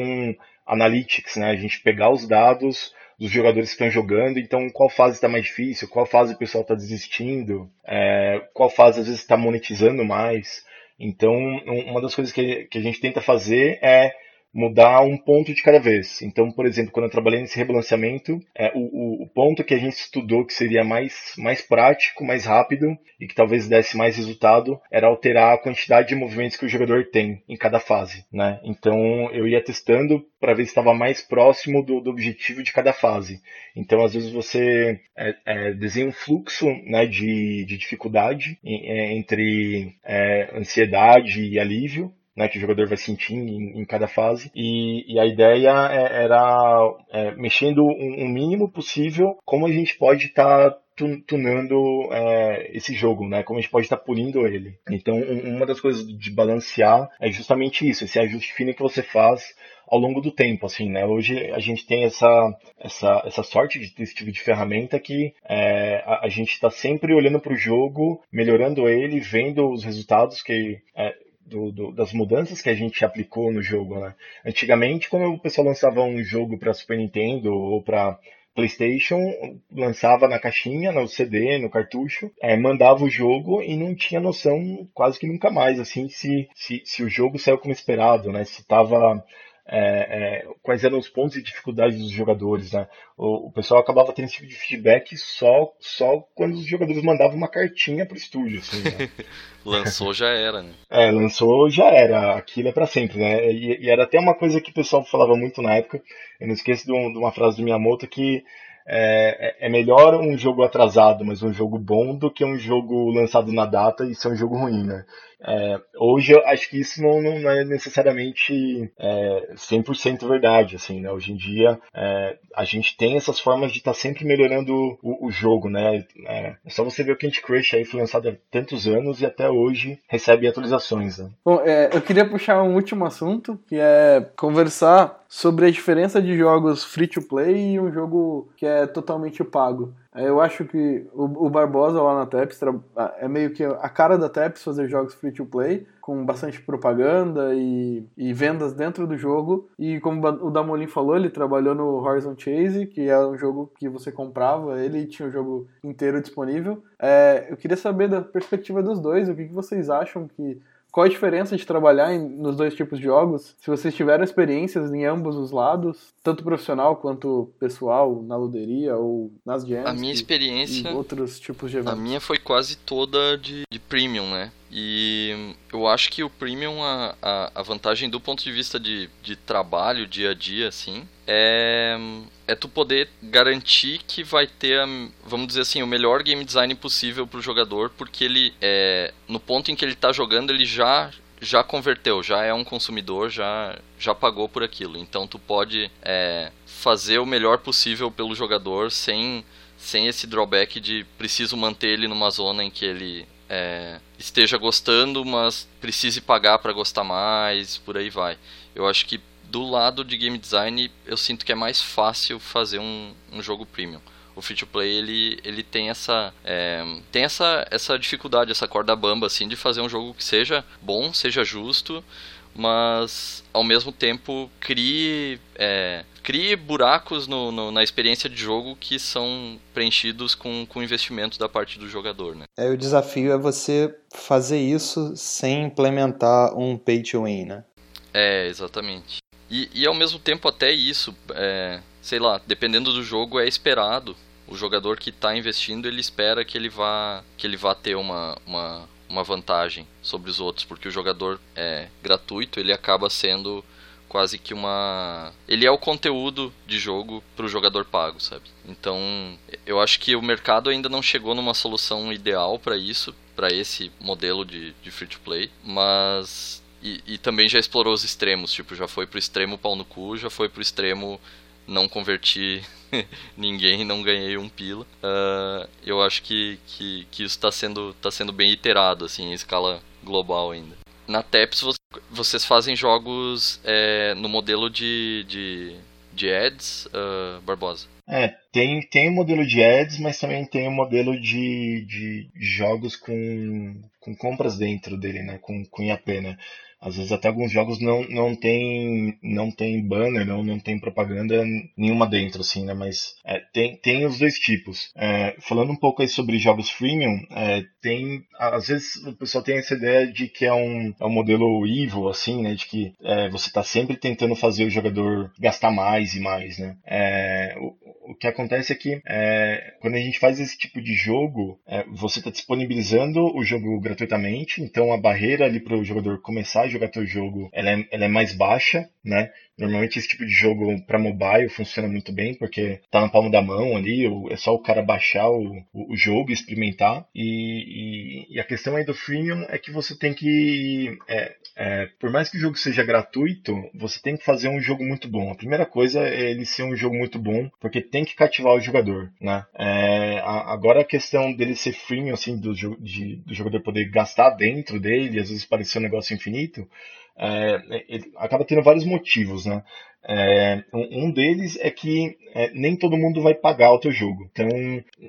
analytics, né? A gente pegar os dados dos jogadores que estão jogando, então qual fase está mais difícil, qual fase o pessoal está desistindo, é, qual fase às vezes está monetizando mais. Então, uma das coisas que, que a gente tenta fazer é mudar um ponto de cada vez. Então, por exemplo, quando eu trabalhei nesse rebalanceamento, é, o, o, ponto que a gente estudou que seria mais, mais prático, mais rápido e que talvez desse mais resultado era alterar a quantidade de movimentos que o jogador tem em cada fase. Né? Então, eu ia testando para ver se estava mais próximo do, do, objetivo de cada fase. Então, às vezes você é, é, desenha um fluxo né, de, de dificuldade é, entre é, ansiedade e alívio né, que o jogador vai sentir em, em cada fase. E, e a ideia é, era é, mexendo o um, um mínimo possível como a gente pode estar tá tunando é, esse jogo, né? Como a gente pode estar tá pulindo ele. Então, um, uma das coisas de balancear é justamente isso, esse ajuste fino que você faz ao longo do tempo, assim, né? Hoje a gente tem essa, essa, essa sorte de ter esse tipo de ferramenta que é, a, a, gente está sempre olhando para o jogo, melhorando ele, vendo os resultados que é, do, do, das mudanças que a gente aplicou no jogo, né? Antigamente, quando o pessoal lançava um jogo para Super Nintendo ou para PlayStation, lançava na caixinha, no CD, no cartucho, é, mandava o jogo e não tinha noção quase que nunca mais, assim, se, se, se o jogo saiu como esperado, né? Se estava é, é, quais eram os pontos de dificuldade dos jogadores, né? O, o, pessoal acabava tendo esse tipo de feedback só, só quando os jogadores mandavam uma cartinha pro estúdio, assim, né? lançou já era, né? É, lançou já era, aquilo é para sempre, né? E, e, era até uma coisa que o pessoal falava muito na época, eu não esqueço de, um, de uma frase do Miyamoto que é, é, é, melhor um jogo atrasado, mas um jogo bom, do que um jogo lançado na data e ser um jogo ruim, né? É, hoje eu acho que isso não, não é necessariamente é, 100% verdade, assim, né? Hoje em dia é, a gente tem essas formas de estar tá sempre melhorando o, o jogo, né? É, é, só você ver o Candy Crush aí foi lançado há tantos anos e até hoje recebe atualizações, né? Bom, é, eu queria puxar um último assunto, que é conversar sobre a diferença de jogos free to play e um jogo que é totalmente pago. É, eu acho que o, Barbosa lá na Teps é meio que a cara da Teps fazer jogos free to play, com bastante propaganda e, e vendas dentro do jogo. E como o Damolin falou, ele trabalhou no Horizon Chase, que é um jogo que você comprava ele tinha o jogo inteiro disponível. É, eu queria saber da perspectiva dos dois, o que, que vocês acham que qual a diferença de trabalhar em, nos dois tipos de jogos? Se vocês tiveram experiências em ambos os lados, tanto profissional quanto pessoal, na luderia ou nas jams. A minha experiência. E outros tipos de eventos. A minha foi quase toda de, de premium, né? E eu acho que o premium, a, a, a vantagem do ponto de vista de, de trabalho, dia a dia, assim, é, é tu poder garantir que vai ter, vamos dizer assim, o melhor game design possível para o jogador, porque ele, é, no ponto em que ele está jogando, ele já já converteu, já é um consumidor, já, já pagou por aquilo. Então tu pode é, fazer o melhor possível pelo jogador sem, sem esse drawback de preciso manter ele numa zona em que ele é, esteja gostando, mas precise pagar para gostar mais, por aí vai. Eu acho que do lado de game design eu sinto que é mais fácil fazer um, um jogo premium. O free to play ele, ele tem essa é, tem essa, essa dificuldade, essa corda bamba assim de fazer um jogo que seja bom, seja justo, mas ao mesmo tempo crie é, crie buracos no, no, na experiência de jogo que são preenchidos com, com investimentos da parte do jogador. Né? É, o desafio é você fazer isso sem implementar um pay to win, né? É, exatamente. E, e ao mesmo tempo até isso, é, sei lá, dependendo do jogo é esperado. O jogador que está investindo, ele espera que ele vá, que ele vá ter uma, uma, uma vantagem sobre os outros, porque o jogador é gratuito, ele acaba sendo quase que uma. Ele é o conteúdo de jogo para o jogador pago, sabe? Então, eu acho que o mercado ainda não chegou numa solução ideal para isso, para esse modelo de, de free to play, mas. E, e, também já explorou os extremos, tipo, já foi pro extremo pau no cu, já foi pro extremo não converti ninguém, não ganhei um pila. Uh, eu acho que, que, que isso está sendo, tá sendo bem iterado, assim, em escala global ainda na TEPS vocês fazem jogos é, no modelo de, de, de ads, uh, Barbosa? É, tem, tem o modelo de ads, mas também tem o modelo de, de jogos com, com compras dentro dele, né? Com, com IAP, né? Às vezes até alguns jogos não, não tem não tem banner, não, não tem propaganda nenhuma dentro, assim, né? Mas é, tem, tem os dois tipos. É, falando um pouco aí sobre jogos freemium, é, tem. Às vezes o pessoal tem essa ideia de que é um, é um modelo evil, assim, né? De que é, você está sempre tentando fazer o jogador gastar mais e mais, né? É, o, o que acontece é que é, quando a gente faz esse tipo de jogo, você está disponibilizando o jogo gratuitamente, então a barreira ali para o jogador começar jogar teu jogo ela é, ela é mais baixa, né? Normalmente esse tipo de jogo para mobile funciona muito bem, porque tá na palma da mão ali, é só o cara baixar o, o jogo e experimentar. E, e, e, a questão aí do freemium é que você tem que. É, é, por mais que o jogo seja gratuito, você tem que fazer um jogo muito bom. A primeira coisa é ele ser um jogo muito bom, porque tem que cativar o jogador, né? É, a, agora a questão dele ser freemium, assim, do, de, do jogador poder gastar dentro dele, às vezes parecer um negócio infinito, é, ele acaba tendo vários motivos, né? É, um deles é que é, nem todo mundo vai pagar o teu jogo. Então,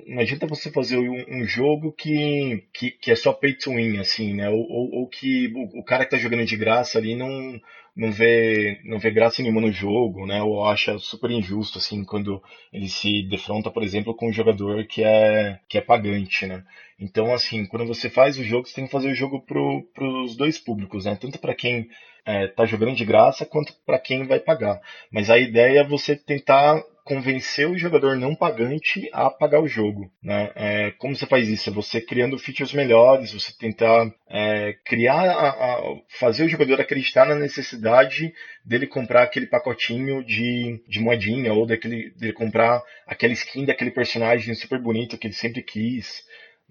não adianta você fazer um, um jogo que, que, que, é só pay to win, assim, né? Ou, ou, ou que o, o, cara que tá jogando de graça ali não, não, vê, não vê graça nenhuma no jogo, né? Ou acha super injusto, assim, quando ele se defronta, por exemplo, com um jogador que é, que é pagante, né? Então, assim, quando você faz o jogo, você tem que fazer o jogo para os dois públicos, né? Tanto para quem está é, jogando de graça quanto para quem vai pagar. Mas a ideia é você tentar convencer o jogador não pagante a pagar o jogo. Né? É, como você faz isso? É você criando features melhores, você tentar é, criar, a, a, fazer o jogador acreditar na necessidade dele comprar aquele pacotinho de, de moedinha ou daquele, dele comprar aquela skin daquele personagem super bonito que ele sempre quis.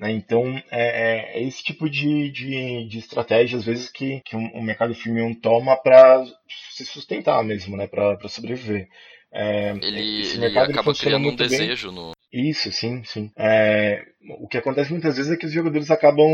Né? Então, é, é, esse tipo de, de, de estratégia, às vezes, que, que o mercado freemium toma para se sustentar mesmo, né? para sobreviver. É, ele, ele acaba criando um desejo bem. no. Isso, sim, sim. É, o que acontece muitas vezes é que os jogadores acabam.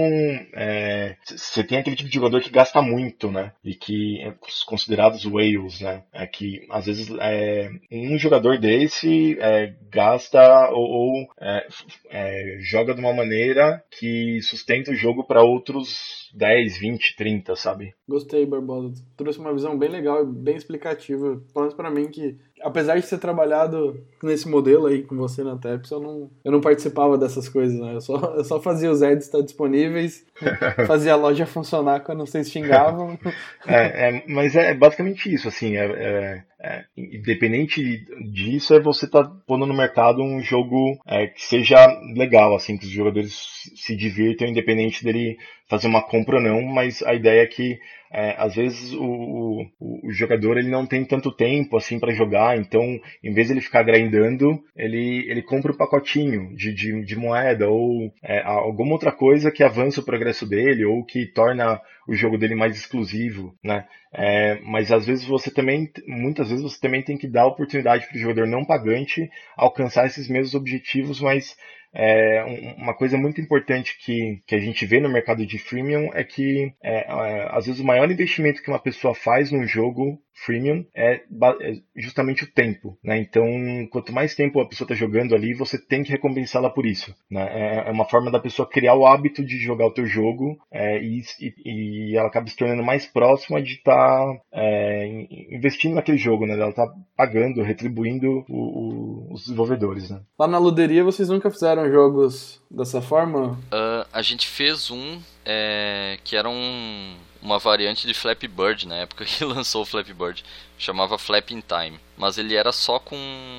Você é, tem aquele tipo de jogador que gasta muito, né? E que é considerados whales, né? É que às vezes é, um jogador desse é, gasta ou, ou é, é, joga de uma maneira que sustenta o jogo para outros 10, 20, 30, sabe? Gostei, Barbosa. Trouxe uma visão bem legal e bem explicativa. Pelo menos pra mim que apesar de ter trabalhado nesse modelo aí com você na TEPS, eu não, eu não participava dessas coisas, né? Eu só, eu só fazia os ads estar disponíveis, fazia a loja funcionar quando vocês xingavam. É, é, mas é basicamente isso, assim, é, é, é independente disso, é você estar tá pondo no mercado um jogo é, que seja legal, assim, que os jogadores se divirtam, independente dele fazer uma compra ou não, mas a ideia é que é, às vezes o, o, o, jogador ele não tem tanto tempo assim para jogar, então em vez de ele ficar grindando, ele, ele compra o um pacotinho de, de, de, moeda ou é, alguma outra coisa que avança o progresso dele ou que torna o jogo dele mais exclusivo, né? É, mas às vezes você também, muitas vezes você também tem que dar oportunidade para o jogador não pagante alcançar esses mesmos objetivos, mas é, uma coisa muito importante que, que a gente vê no mercado de freemium é que é, é, às vezes o maior investimento que uma pessoa faz num jogo freemium é, é justamente o tempo, né? Então, quanto mais tempo a pessoa está jogando ali, você tem que recompensá-la por isso, né? É, é uma forma da pessoa criar o hábito de jogar o teu jogo é, e, e, ela acaba se tornando mais próxima de estar tá, é, investindo naquele jogo, né? Ela tá pagando, retribuindo o, o, os desenvolvedores, né? Lá na luderia vocês nunca fizeram jogos dessa forma? Uh, a gente fez um é, que era um uma variante de Flappy Bird na época que lançou o Flappy Bird, chamava Flap in Time, mas ele era só com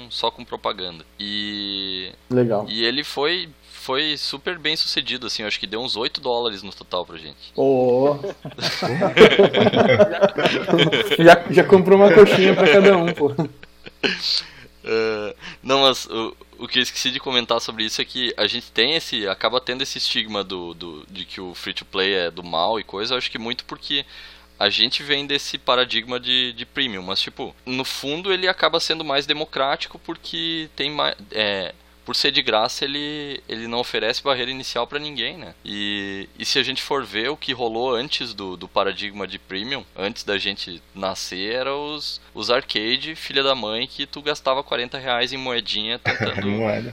só com propaganda. E legal. E ele foi foi super bem sucedido assim, eu acho que deu uns 8 dólares no total pra gente. Oh. já, já comprou uma coxinha para cada um, pô. Uh, não, mas o, o que eu esqueci de comentar sobre isso é que a gente tem esse. acaba tendo esse estigma do, do, de que o free to play é do mal e coisa, eu acho que muito porque a gente vem desse paradigma de, de premium, mas tipo, no fundo ele acaba sendo mais democrático porque tem mais. É, por ser de graça, ele, ele não oferece barreira inicial para ninguém, né? E, e se a gente for ver o que rolou antes do, do paradigma de premium, antes da gente nascer, era os, os arcade, filha da mãe, que tu gastava 40 reais em moedinha tentando,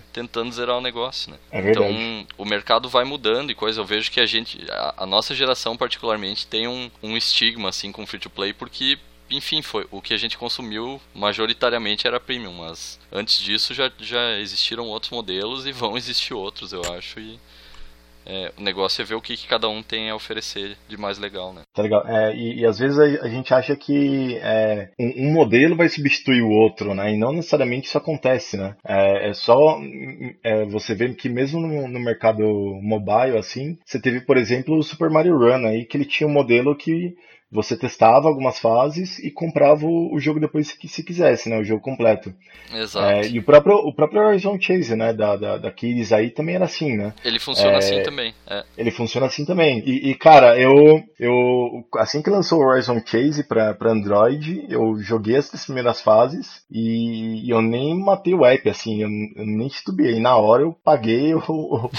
tentando zerar o negócio, né? É então, o mercado vai mudando e coisa. Eu vejo que a gente, a, a nossa geração particularmente, tem um, um estigma, assim, com free-to-play, porque enfim, foi o que a gente consumiu majoritariamente era premium, mas antes disso já, já existiram outros modelos e vão existir outros, eu acho. E é, o negócio é ver o que, que, cada um tem a oferecer de mais legal, né? Tá legal. É, e, e, às vezes a, a, gente acha que é, um, um, modelo vai substituir o outro, né? E não necessariamente isso acontece, né? É, é só é, você ver que mesmo no, no, mercado mobile, assim, você teve, por exemplo, o Super Mario Run aí, que ele tinha um modelo que você testava algumas fases e comprava o, jogo depois se, se quisesse, né? O jogo completo. Exato. É, e o próprio, o próprio Horizon Chase, né? Da, da, da Keys aí também era assim, né? Ele funciona é, assim também. É. Ele funciona assim também. E, e, cara, eu, eu assim que lançou o Horizon Chase pra, pra Android, eu joguei as primeiras fases e, e eu nem matei o app, assim, eu, eu nem titubeei. Na hora eu paguei o, o,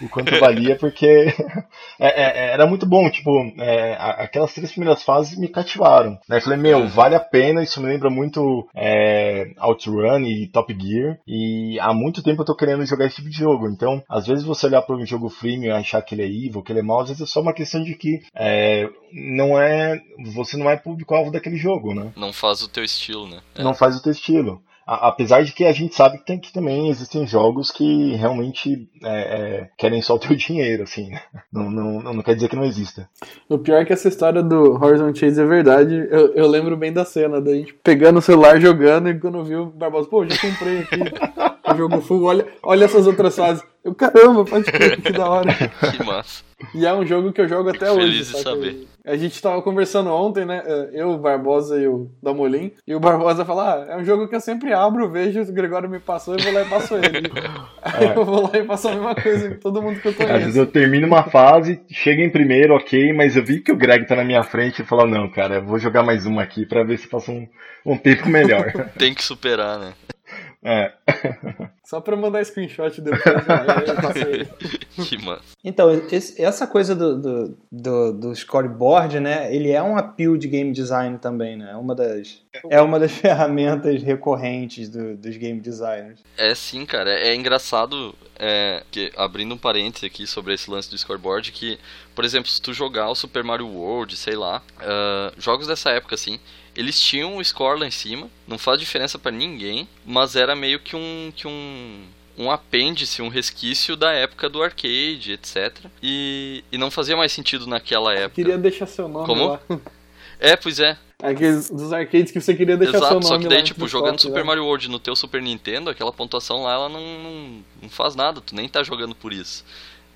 o quanto valia, porque é, é, era muito bom, tipo, é, aquelas três primeiras fases me cativaram. Né? Falei, meu, vale a pena, isso me lembra muito é, Outrun e Top Gear, e há muito tempo eu tô querendo jogar esse tipo de jogo, então, às vezes você olhar para um jogo freemium e achar que ele é evil, que ele é mau, às vezes é só uma questão de que é, não é, você não é público-alvo daquele jogo, né? Não faz o teu estilo, né? Não faz o teu estilo apesar de que a gente sabe que, tem, que também existem jogos que realmente é, é, querem só o teu dinheiro, assim, né? não, não, não, quer dizer que não exista. O pior é que essa história do Horizon Chase é verdade. Eu, eu lembro bem da cena da gente pegando o celular, jogando, e quando viu o Barbosa, pô, já comprei aqui jogo full, olha, olha essas outras fases. Eu, caramba, pode crer, que da hora. Que massa. E é um jogo que eu jogo até Fico hoje. feliz de saber. A gente tava conversando ontem, né? Eu, o Barbosa e o Damolim. E o Barbosa fala: ah, é um jogo que eu sempre abro, vejo, o Gregório me passou, eu vou lá e passo ele. Aí eu vou lá e faço a mesma coisa em todo mundo que eu Às vezes conheço. eu termino uma fase, chego em primeiro, ok, mas eu vi que o Greg tá na minha frente e falo, não, cara, eu vou jogar mais uma aqui pra ver se passa um, um tempo melhor. Tem que superar, né? É. Só pra mandar screenshot depois, né? Que massa. Então, esse- essa coisa do, do, do, do scoreboard, né? Ele é um appeal de game design também, né? É uma das, é uma das ferramentas recorrentes do- dos game designers. É sim, cara. É, é engraçado, é, que, abrindo um parêntese aqui sobre esse lance do scoreboard, que, por exemplo, se tu jogar o Super Mario World, sei lá, ah, jogos dessa época, assim, eles tinham o score lá em cima, não faz diferença pra ninguém, mas era meio que um. Que um um apêndice, um resquício da época do arcade, etc. E, e não fazia mais sentido naquela época. Queria deixar seu nome Como? lá. É, pois é. Aqueles dos arcades que você queria deixar seu Exato, nome só que daí, tipo, jogando top, Super né? Mario World no teu Super Nintendo, aquela pontuação lá, ela não, não, não faz nada, tu nem tá jogando por isso.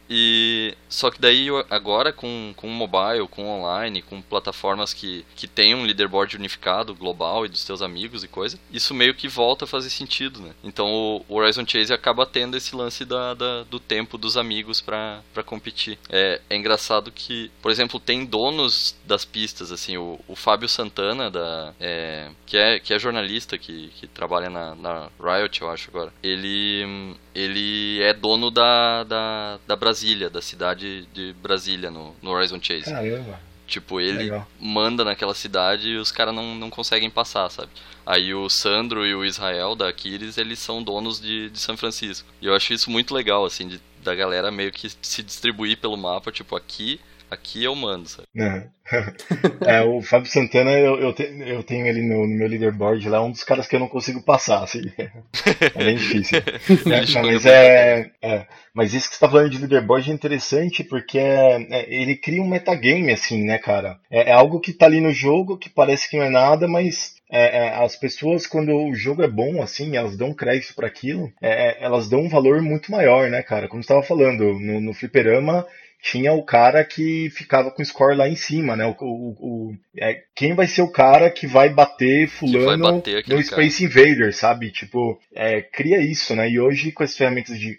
E só que daí agora com, com mobile, com online, com plataformas que, que tem um leaderboard unificado, global e dos teus amigos e coisa, isso meio que volta a fazer sentido, né? Então o Horizon Chase acaba tendo esse lance da, da- do tempo dos amigos pra competir. É, é engraçado que, por exemplo, tem donos das pistas, assim, o, o Fábio Santana, da, é, que, é, que é jornalista, que, que trabalha na, na Riot, eu acho agora. Ele, ele é dono da, da, da Brasília, da cidade de Brasília, no, no Horizon Chase. Caramba. Tipo, ele Legal. manda naquela cidade e os caras não, não conseguem passar, sabe? Aí o Sandro e o Israel da Aquiles, eles são donos de, de São Francisco. E eu acho isso muito legal, assim, de- da galera meio que se distribuir pelo mapa, tipo, aqui, aqui eu mando, sabe? Uhum. É, o Fábio Santana, eu, eu, te- eu tenho ele no, no meu leaderboard lá, um dos caras que eu não consigo passar, assim. É bem difícil. É, joga mas, é, é, mas isso que você tá falando de leaderboard é interessante porque é, é, ele cria um metagame, assim, né, cara? É, é algo que tá ali no jogo que parece que não é nada, mas é, é, as pessoas, quando o jogo é bom, assim, elas dão crédito para aquilo, é, é, elas dão um valor muito maior, né, cara? Como você tava falando, no, no fliperama tinha o cara que ficava com o score lá em cima, né? O, o, o- é, quem vai ser o cara que vai bater fulano bater aquele no cara. Space Invader, sabe? Tipo, é, cria isso, né? E hoje com as ferramentas de,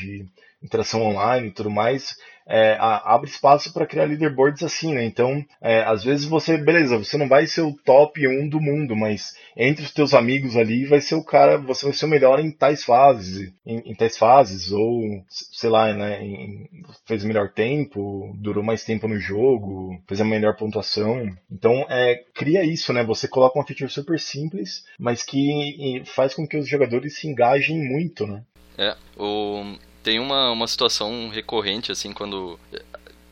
de interação online e tudo mais, é, a- abre espaço para criar leaderboards assim, né? Então, é, às vezes você, beleza, você não vai ser o top 1 do mundo, mas entre os teus amigos ali vai ser o cara, você vai ser o melhor em tais fases, em, em tais fases, ou sei lá, né? em- fez o melhor tempo, durou mais tempo no jogo, fez a melhor pontuação. Então, é, cria isso, né? Você coloca uma feature super simples, mas que faz com que os jogadores se engajem muito, né? É, o, tem uma, uma situação recorrente, assim, quando.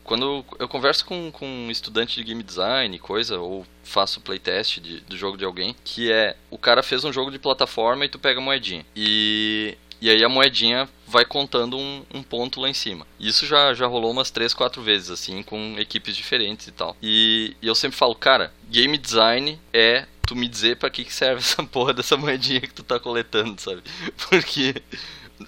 Quando eu converso com, com um estudante de game design, coisa, ou faço playtest de, do jogo de alguém, que é o cara fez um jogo de plataforma e tu pega a moedinha. E, e aí a moedinha vai contando um, um ponto lá em cima. Isso já, já rolou umas 3, 4 vezes, assim, com equipes diferentes e tal. E, e eu sempre falo, cara, game design é tu me dizer pra que, que serve essa porra dessa moedinha que tu tá coletando, sabe? Porque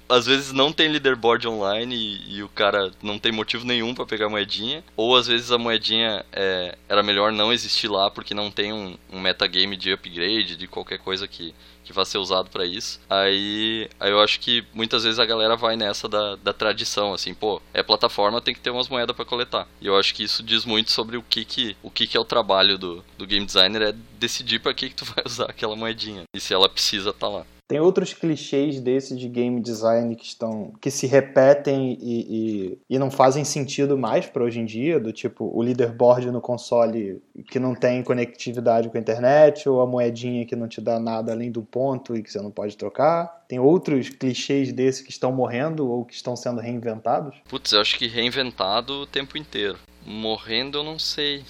às vezes não tem leaderboard online e, e o cara não tem motivo nenhum pra pegar a moedinha, ou às vezes a moedinha é, era melhor não existir lá porque não tem um, um metagame de upgrade, de qualquer coisa que, que vá ser usado pra isso. Aí, aí eu acho que muitas vezes a galera vai nessa da, da tradição, assim, pô, é plataforma, tem que ter umas moedas pra coletar. E eu acho que isso diz muito sobre o que que, o que, que é o trabalho do, do game designer, é decidir pra que, que tu vai usar aquela moedinha. E se ela precisa tá lá. Tem outros clichês desses de game design que estão que se repetem e, e, e não fazem sentido mais para hoje em dia, do tipo o leaderboard no console que não tem conectividade com a internet, ou a moedinha que não te dá nada além do ponto e que você não pode trocar. Tem outros clichês desses que estão morrendo ou que estão sendo reinventados? Putz, eu acho que reinventado o tempo inteiro. Morrendo eu não sei.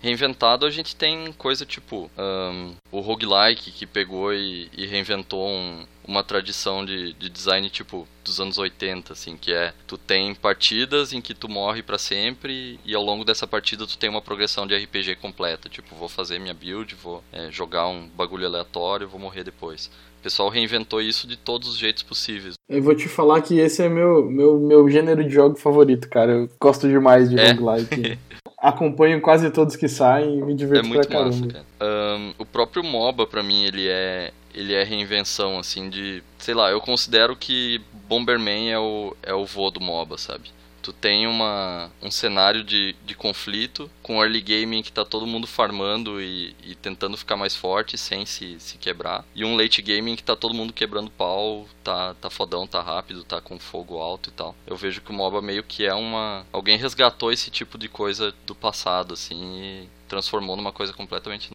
Reinventado a gente tem coisa tipo ahn, o roguelike que pegou e, e reinventou um- uma tradição de, de design tipo dos anos 80, assim, que é tu tem partidas em que tu morre pra sempre e ao longo dessa partida tu tem uma progressão de RPG completa, tipo, vou fazer minha build, vou é, jogar um bagulho aleatório, vou morrer depois. pessoal reinventou isso de todos os jeitos possíveis. Eu vou te falar que esse é meu, meu, meu gênero de jogo favorito, cara. Eu gosto demais de É. roguelike. Acompanho quase todos que saem e me É divirto muito pra massa, caramba. cara. Ahn, o próprio MOBA, pra mim, ele é ele é reinvenção, assim, de... Sei lá, eu considero que Bomberman é o, é o vô do MOBA, sabe? Tu tem uma, um cenário de, de conflito com early game que tá todo mundo farmando e, e tentando ficar mais forte sem se, se quebrar. E um late game que tá todo mundo quebrando pau, tá, tá fodão, tá rápido, tá com fogo alto e tal. Eu vejo que o MOBA meio que é uma... Alguém resgatou esse tipo de coisa do passado, assim, e transformou numa coisa completamente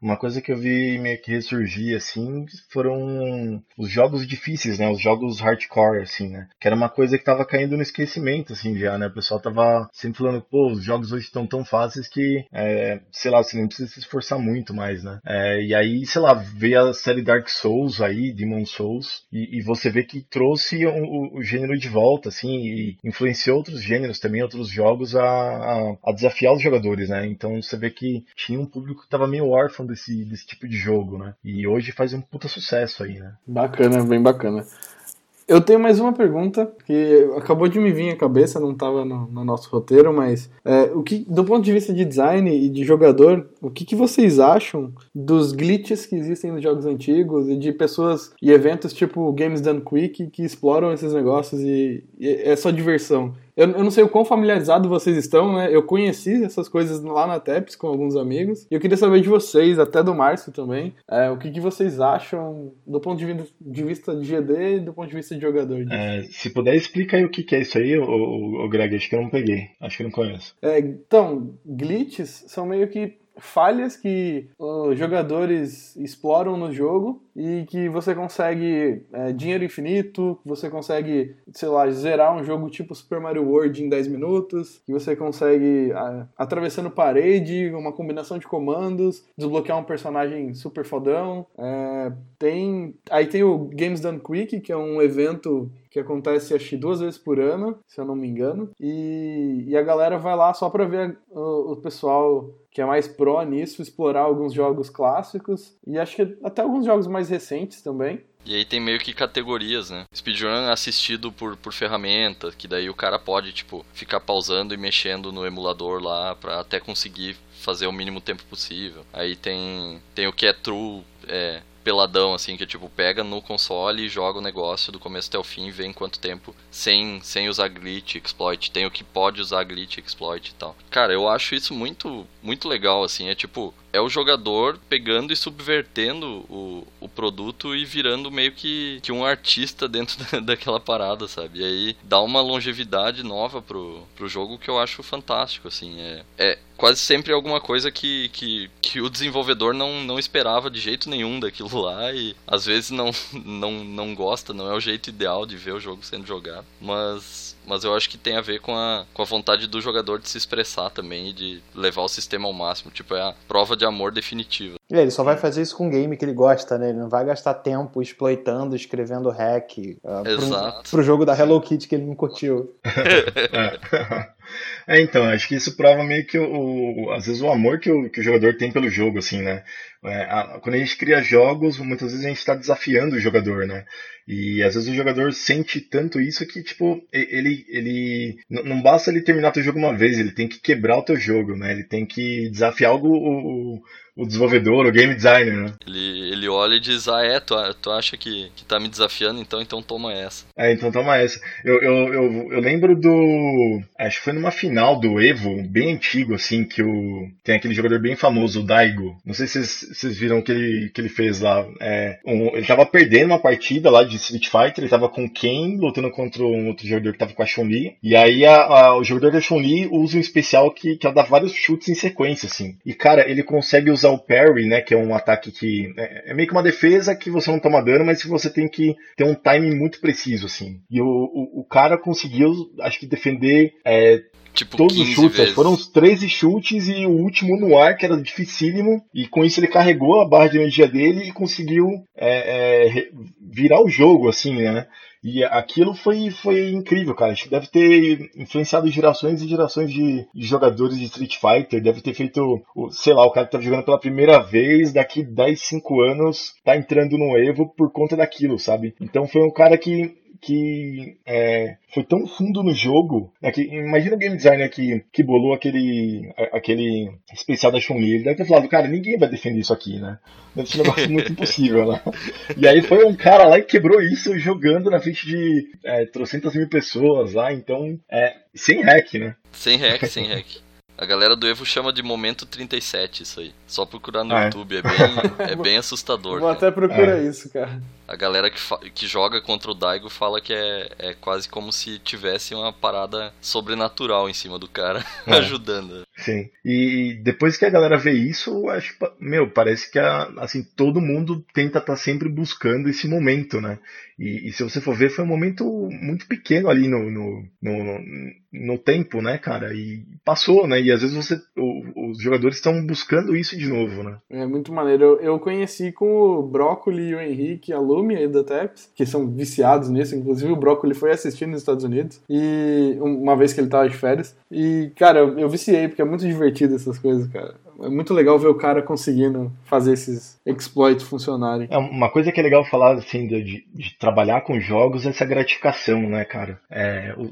Uma coisa que eu vi meio que ressurgir, assim, foram os jogos difíceis, né? Os jogos hardcore, assim, né? Que era uma coisa que tava caindo no esquecimento, assim, já, né? O pessoal tava sempre falando, pô, os jogos hoje estão tão fáceis que, é, sei lá, você nem precisa se esforçar muito mais, né? É, e aí, sei lá, veio a série Dark Souls aí, Demon Souls, e, e você vê que trouxe o, o- o gênero de volta, assim, e influenciou outros gêneros também, outros jogos a, a, a desafiar os jogadores, né? Então você vê que tinha um público que tava meio órfão desse, desse tipo de jogo, né? E hoje faz um puta sucesso aí, né? Bacana, bem bacana. Eu tenho mais uma pergunta que acabou de me vir à cabeça, não estava no, no nosso roteiro, mas é, o que, do ponto de vista de design e de jogador, o que, que vocês acham dos glitches que existem nos jogos antigos e de pessoas e eventos tipo Games Done Quick que exploram esses negócios e, e é só diversão? Eu, eu não sei o quão familiarizado vocês estão, né? Eu conheci essas coisas lá na TEPS com alguns amigos. E eu queria saber de vocês, até do Márcio também, é, o que, que vocês acham do ponto de, vi- de vista de GD e do ponto de vista de jogador. É, se puder, explica aí o que, que é isso aí, o, Greg. Acho que eu não peguei. Acho que eu não conheço. É, então, glitches são meio que falhas que os jogadores exploram no jogo e que você consegue é, dinheiro infinito, você consegue, sei lá, zerar um jogo tipo Super Mario World em 10 minutos, que você consegue, a- atravessando parede, uma combinação de comandos, desbloquear um personagem super fodão. É, tem, aí tem o Games Done Quick, que é um evento que acontece acho que duas vezes por ano, se eu não me engano, e, e a galera vai lá só pra ver o, o pessoal que é mais pró nisso, explorar alguns jogos clássicos e acho que até alguns jogos mais recentes também. E aí tem meio que categorias, né? Speedrun assistido por, por ferramenta, que daí o cara pode, tipo, ficar pausando e mexendo no emulador lá pra até conseguir fazer o mínimo tempo possível. Aí tem, tem o que é true, é, peladão, assim, que tipo, pega no console e joga o negócio do começo até o fim e vê em quanto tempo, sem, sem usar glitch, exploit. Tem o que pode usar glitch, exploit e tal. Cara, eu acho isso muito, muito legal, assim, é tipo, é o jogador pegando e subvertendo o, o produto e virando meio que, que um artista dentro da, daquela parada, sabe? E aí dá uma longevidade nova pro, pro jogo que eu acho fantástico, assim. É, é quase sempre alguma coisa que, que, que o desenvolvedor não, não esperava de jeito nenhum daquilo lá e às vezes não, não, não gosta, não é o jeito ideal de ver o jogo sendo jogado. Mas, mas eu acho que tem a ver com a, com a vontade do jogador de se expressar também e de levar o sistema ao máximo. Tipo, é a prova de amor definitiva. E ele só vai fazer isso com um game que ele gosta, né? Ele não vai gastar tempo exploitando, escrevendo hack uh, pro, Exato. pro jogo da Hello Kitty que ele não curtiu. É, então, acho que isso prova meio que o, o- às vezes o amor que o, que o jogador tem pelo jogo, assim, né? É, a- quando a gente cria jogos, muitas vezes a gente está desafiando o jogador, né? E às vezes o jogador sente tanto isso que, tipo, ele, ele não basta ele terminar teu jogo uma vez, ele tem que quebrar o teu jogo, né? Ele tem que desafiar o, o, o desenvolvedor, o game designer, né? Ele, ele olha e diz, ah é, tu, tu acha que, que tá me desafiando, então então toma essa. É, então toma essa. Eu, eu, eu, eu lembro do. Acho que foi numa final do Evo, bem antigo, assim, que o. Tem aquele jogador bem famoso, o Daigo. Não sei se vocês- vocês viram o que ele, que ele fez lá. É, um- ele tava perdendo uma partida lá de Street Fighter, ele tava com Ken lutando contra um outro jogador que tava com a Chun-Li. E aí a- a- o jogador da Chun-Li usa um especial que, que ela dá vários chutes em sequência, assim. E cara, ele consegue usar o parry, né? Que é um ataque que. É, é meio que uma defesa que você não toma dano, mas que você tem que ter um timing muito preciso, assim. E o, o, o cara conseguiu, acho que, defender é, Tipo, todos os 15 chutes. vezes. Foram uns 13 chutes e o último no ar, que era dificílimo. E com isso ele carregou a barra de energia dele e conseguiu é, é, virar o jogo, assim, né? E aquilo foi, foi incrível, cara. Acho que deve ter influenciado gerações e gerações de, de jogadores de Street Fighter. Deve ter feito, sei lá, o cara que tava jogando pela primeira vez, daqui 10, 5 anos, tá entrando no Evo por conta daquilo, sabe? Então foi um cara que que é, foi tão fundo no jogo. Né, que, imagina o game designer que, que bolou aquele, aquele especial da Chun-Li. Ele deve ter falado, cara, ninguém vai defender isso aqui, né? Deve ser um negócio muito impossível, né? E aí foi um cara lá e quebrou isso jogando na frente de é, trocentas mil pessoas lá. Então, é, sem hack, né? Sem hack, sem hack. A galera do Evo chama de momento 37 isso aí. Só procurar no ah, é. YouTube, é bem, é bem assustador. Vou cara. até procurar é. isso, cara. A galera que, que joga contra o Daigo fala que é, é quase como se tivesse uma parada sobrenatural em cima do cara, é. ajudando. Sim. E depois que a galera vê isso, acho meu, parece que a, assim, todo mundo tenta estar tá sempre buscando esse momento, né? E, e, se você for ver, foi um momento muito pequeno ali no, no, no, no tempo, né, cara? E passou, né? E às vezes você, o, os jogadores estão buscando isso de novo, né? É muito maneiro. Eu, eu conheci com o Brócoli e o Henrique, a Lume aí da TEPS, que são viciados nisso. Inclusive o Brócoli foi assistir nos Estados Unidos, e uma vez que ele tava de férias. E, cara, eu, eu viciei, porque é muito divertido essas coisas, cara é muito legal ver o cara conseguindo fazer esses exploits funcionarem. É, uma coisa que é legal falar, assim, de, de trabalhar com jogos é essa gratificação, né, cara? É, os,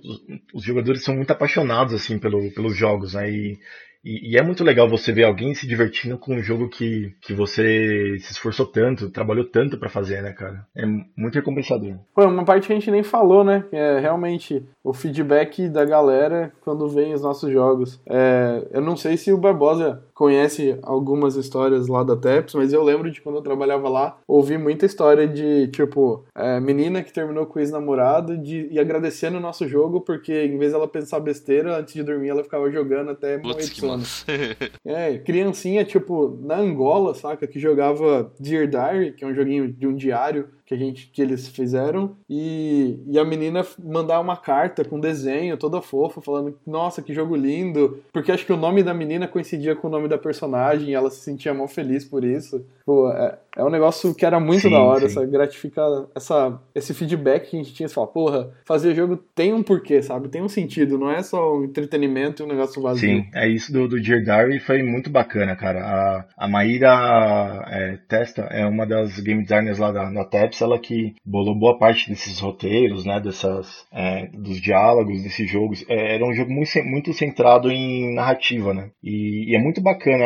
os, jogadores são muito apaixonados, assim, pelo, pelos jogos, né? E, e, e, é muito legal você ver alguém se divertindo com um jogo que, que você se esforçou tanto, trabalhou tanto para fazer, né, cara? É muito recompensador. Pô, uma parte que a gente nem falou, né? Que é realmente o feedback da galera quando vem os nossos jogos. É, eu não sei se o Barbosa conhece algumas histórias lá da TEPS, mas eu lembro de quando eu trabalhava lá, ouvi muita história de, tipo, é, menina que terminou com o ex-namorado e agradecendo o nosso jogo, porque em vez dela pensar besteira, antes de dormir ela ficava jogando até morrer de sono. é, criancinha, tipo, na Angola, saca, que jogava Dear Diary, que é um joguinho de um diário, que a gente que eles fizeram e, e a menina mandar uma carta com desenho toda fofa falando nossa que jogo lindo. Porque acho que o nome da menina coincidia com o nome da personagem e ela se sentia mal feliz por isso Pô, é, é um negócio que era muito sim, da hora sim. essa gratificar essa esse feedback que a gente tinha de falar porra fazer jogo tem um porquê sabe? Tem um sentido não é só um entretenimento e um negócio vazio. Sim é isso do, do Dear Diary foi muito bacana cara. A, a Maíra é, Testa é uma das game designers lá da, da TEPS ela que bolou boa parte desses roteiros, né, dessas, é, dos diálogos desses jogos. É, era um jogo muito, muito centrado em narrativa, né? E, e, é muito bacana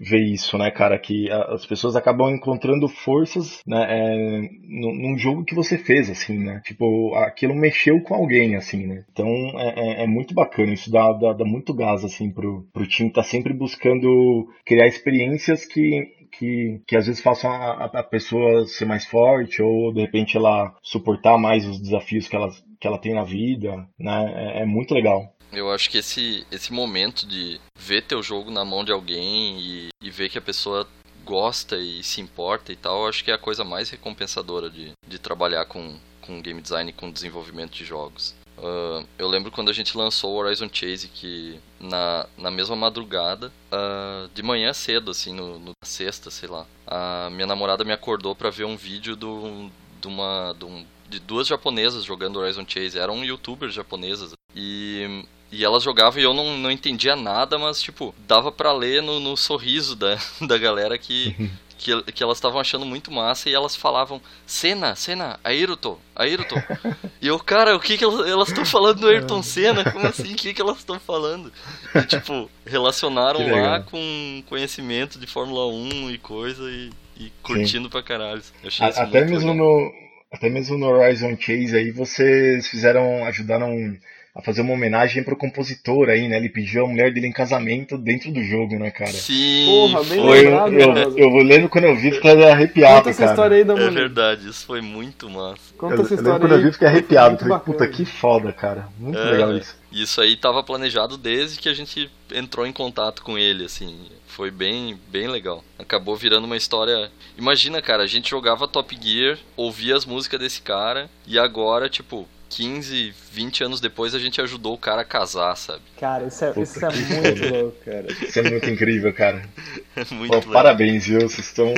ver isso, né, cara, que as pessoas acabam encontrando forças, né, é, num jogo que você fez, assim, né? Tipo, aquilo mexeu com alguém, assim, né? Então é, é, é muito bacana, isso dá, dá, dá muito gás, assim, pro, pro time tá sempre buscando criar experiências que que, que às vezes façam a, a pessoa ser mais forte ou de repente ela suportar mais os desafios que ela, que ela tem na vida, né? É, é muito legal. Eu acho que esse, esse momento de ver teu jogo na mão de alguém e, e ver que a pessoa gosta e se importa e tal, acho que é a coisa mais recompensadora de, de trabalhar com, com game design e com desenvolvimento de jogos. Uh, eu lembro quando a gente lançou o Horizon Chase que na, na mesma madrugada, uh, de manhã cedo, assim, no, no sexta, sei lá, a minha namorada me acordou para ver um vídeo do, de uma de, um, de duas japonesas jogando Horizon Chase. Eram youtubers japonesas e e elas jogavam e eu não, não entendia nada, mas, tipo, dava para ler no, no sorriso da, da galera que, que, que elas estavam achando muito massa e elas falavam Senna, Senna, Ayrton, Ayrton. e eu, cara, o que que elas estão falando do Ayrton Senna? Como assim? O que que elas estão falando? E, tipo, relacionaram lá com conhecimento de Fórmula 1 e coisa e, e curtindo Sim. pra caralho. Até mesmo legal. no até mesmo no Horizon Chase aí vocês fizeram ajudaram a fazer uma homenagem pro compositor aí, né? Ele pediu a mulher dele em casamento dentro do jogo, né, cara? Sim. Porra, bem foi, lembrado, eu, eu, eu, lembro quando eu vi, fiquei arrepiado, Conta essa cara. história aí da mulher. É verdade, isso foi muito massa. Conta eu, essa história eu lembro quando eu vi, fiquei arrepiado. Falei, puta, que foda, cara. Muito é, legal isso. Isso aí tava planejado desde que a gente entrou em contato com ele, assim. Foi bem, bem legal. Acabou virando uma história. Imagina, cara, a gente jogava Top Gear, ouvia as músicas desse cara, e agora, tipo, 15, 20 anos depois a gente ajudou o cara a casar, sabe? Cara, isso é, isso é muito louco, cara. Isso é muito incrível, cara. muito Pô, parabéns, viu? Vocês estão.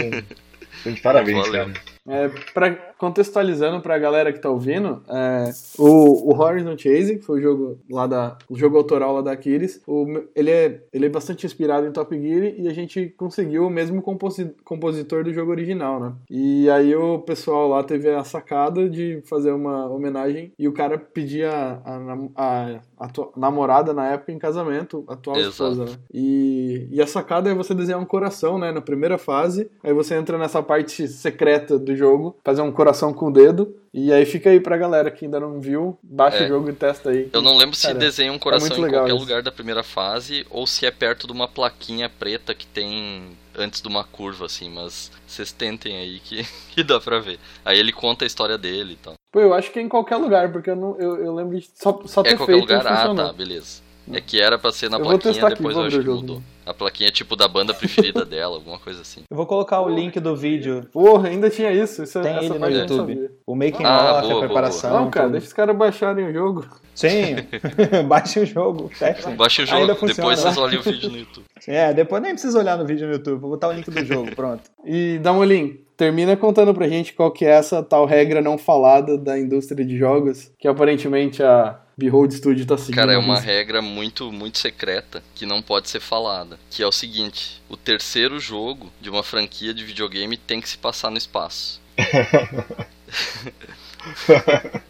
Estão de parabéns, Valeu. cara. É, pra, contextualizando pra galera que tá ouvindo, é, o, o Horizon Chase, que foi o jogo lá da. o jogo autoral lá da Aquiles, o, ele, é, ele é bastante inspirado em Top Gear e a gente conseguiu o mesmo composi, compositor do jogo original, né? E aí o pessoal lá teve a sacada de fazer uma homenagem e o cara pedia a, a, a, a namorada na época em casamento, a atual Exato. esposa, né? E, e a sacada é você desenhar um coração, né? Na primeira fase, aí você entra nessa parte secreta do jogo, fazer um coração com o dedo, e aí fica aí pra galera que ainda não viu, baixa É. o jogo e testa aí. Eu não lembro se Cara, desenha um coração muito em qualquer isso. lugar da primeira fase ou se é perto de uma plaquinha preta que tem antes de uma curva, assim, mas vocês tentem aí que, que dá pra ver. Aí ele conta a história dele e tal. Pô, eu acho que é em qualquer lugar, porque eu, não, eu, eu lembro de só, só É ter qualquer feito lugar? e Ah, funcionou. tá, beleza. É que era pra ser na Eu vou plaquinha, testar aqui, depois vou eu acho que o jogo. mudou. A plaquinha é tipo da banda preferida dela, alguma coisa assim. Eu vou colocar o link do vídeo. Porra, ainda tinha isso. isso Tem essa ele no YouTube. O making Ah, off, boa, boa, a preparação. Não, cara, tudo. deixa os caras baixarem o jogo. Sim, baixe o jogo, testem. Baixa o jogo, Ainda depois funciona. vocês olhem o vídeo no YouTube. É, depois nem precisa olhar no vídeo no YouTube, vou botar o link do jogo, pronto. E Damolim, termina contando pra gente qual que é essa tal regra não falada da indústria de jogos, que aparentemente a Behold Studio tá seguindo. Cara, é uma regra muito, muito secreta que não pode ser falada. Que é o seguinte: o terceiro jogo de uma franquia de videogame tem que se passar no espaço.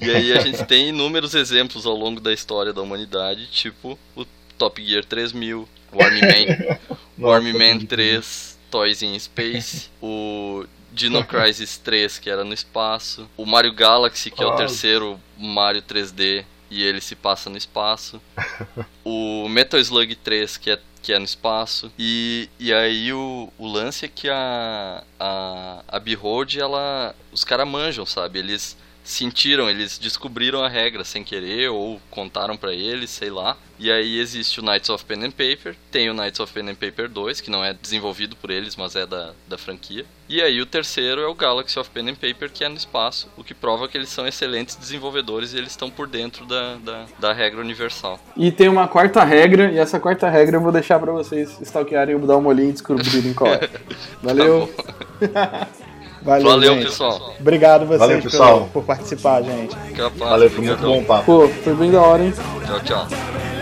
e aí a gente tem inúmeros exemplos ao longo da história da humanidade, tipo o Top Gear 3000, o Army Man, o Army Man 3, Toys in Space, o Dino Crisis 3, que era no espaço, o Mario Galaxy, que é o terceiro Mario 3D e ele se passa no espaço, o Metal Slug 3, que é que é no espaço. E, e aí o, o lance é que a, a, a Behold, ela. Os caras manjam, sabe? Eles sentiram, eles descobriram a regra sem querer ou contaram pra eles, sei lá. E aí existe o Knights of Pen and Paper, tem o Knights of Pen and Paper 2, que não é desenvolvido por eles, mas é da, da franquia. E aí o terceiro é o Galaxy of Pen and Paper, que é no espaço, o que prova que eles são excelentes desenvolvedores e eles estão por dentro da, da, da regra universal. E tem uma quarta regra, e essa quarta regra eu vou deixar pra vocês stalkearem o dar uma olhinha e descobrirem qual é. Valeu. Valeu, Valeu, gente. pessoal. Obrigado vocês Valeu, pessoal. por participar, gente. Capaz, Valeu, foi muito bom papo. Pô, foi bem da hora, hein? Tchau, tchau.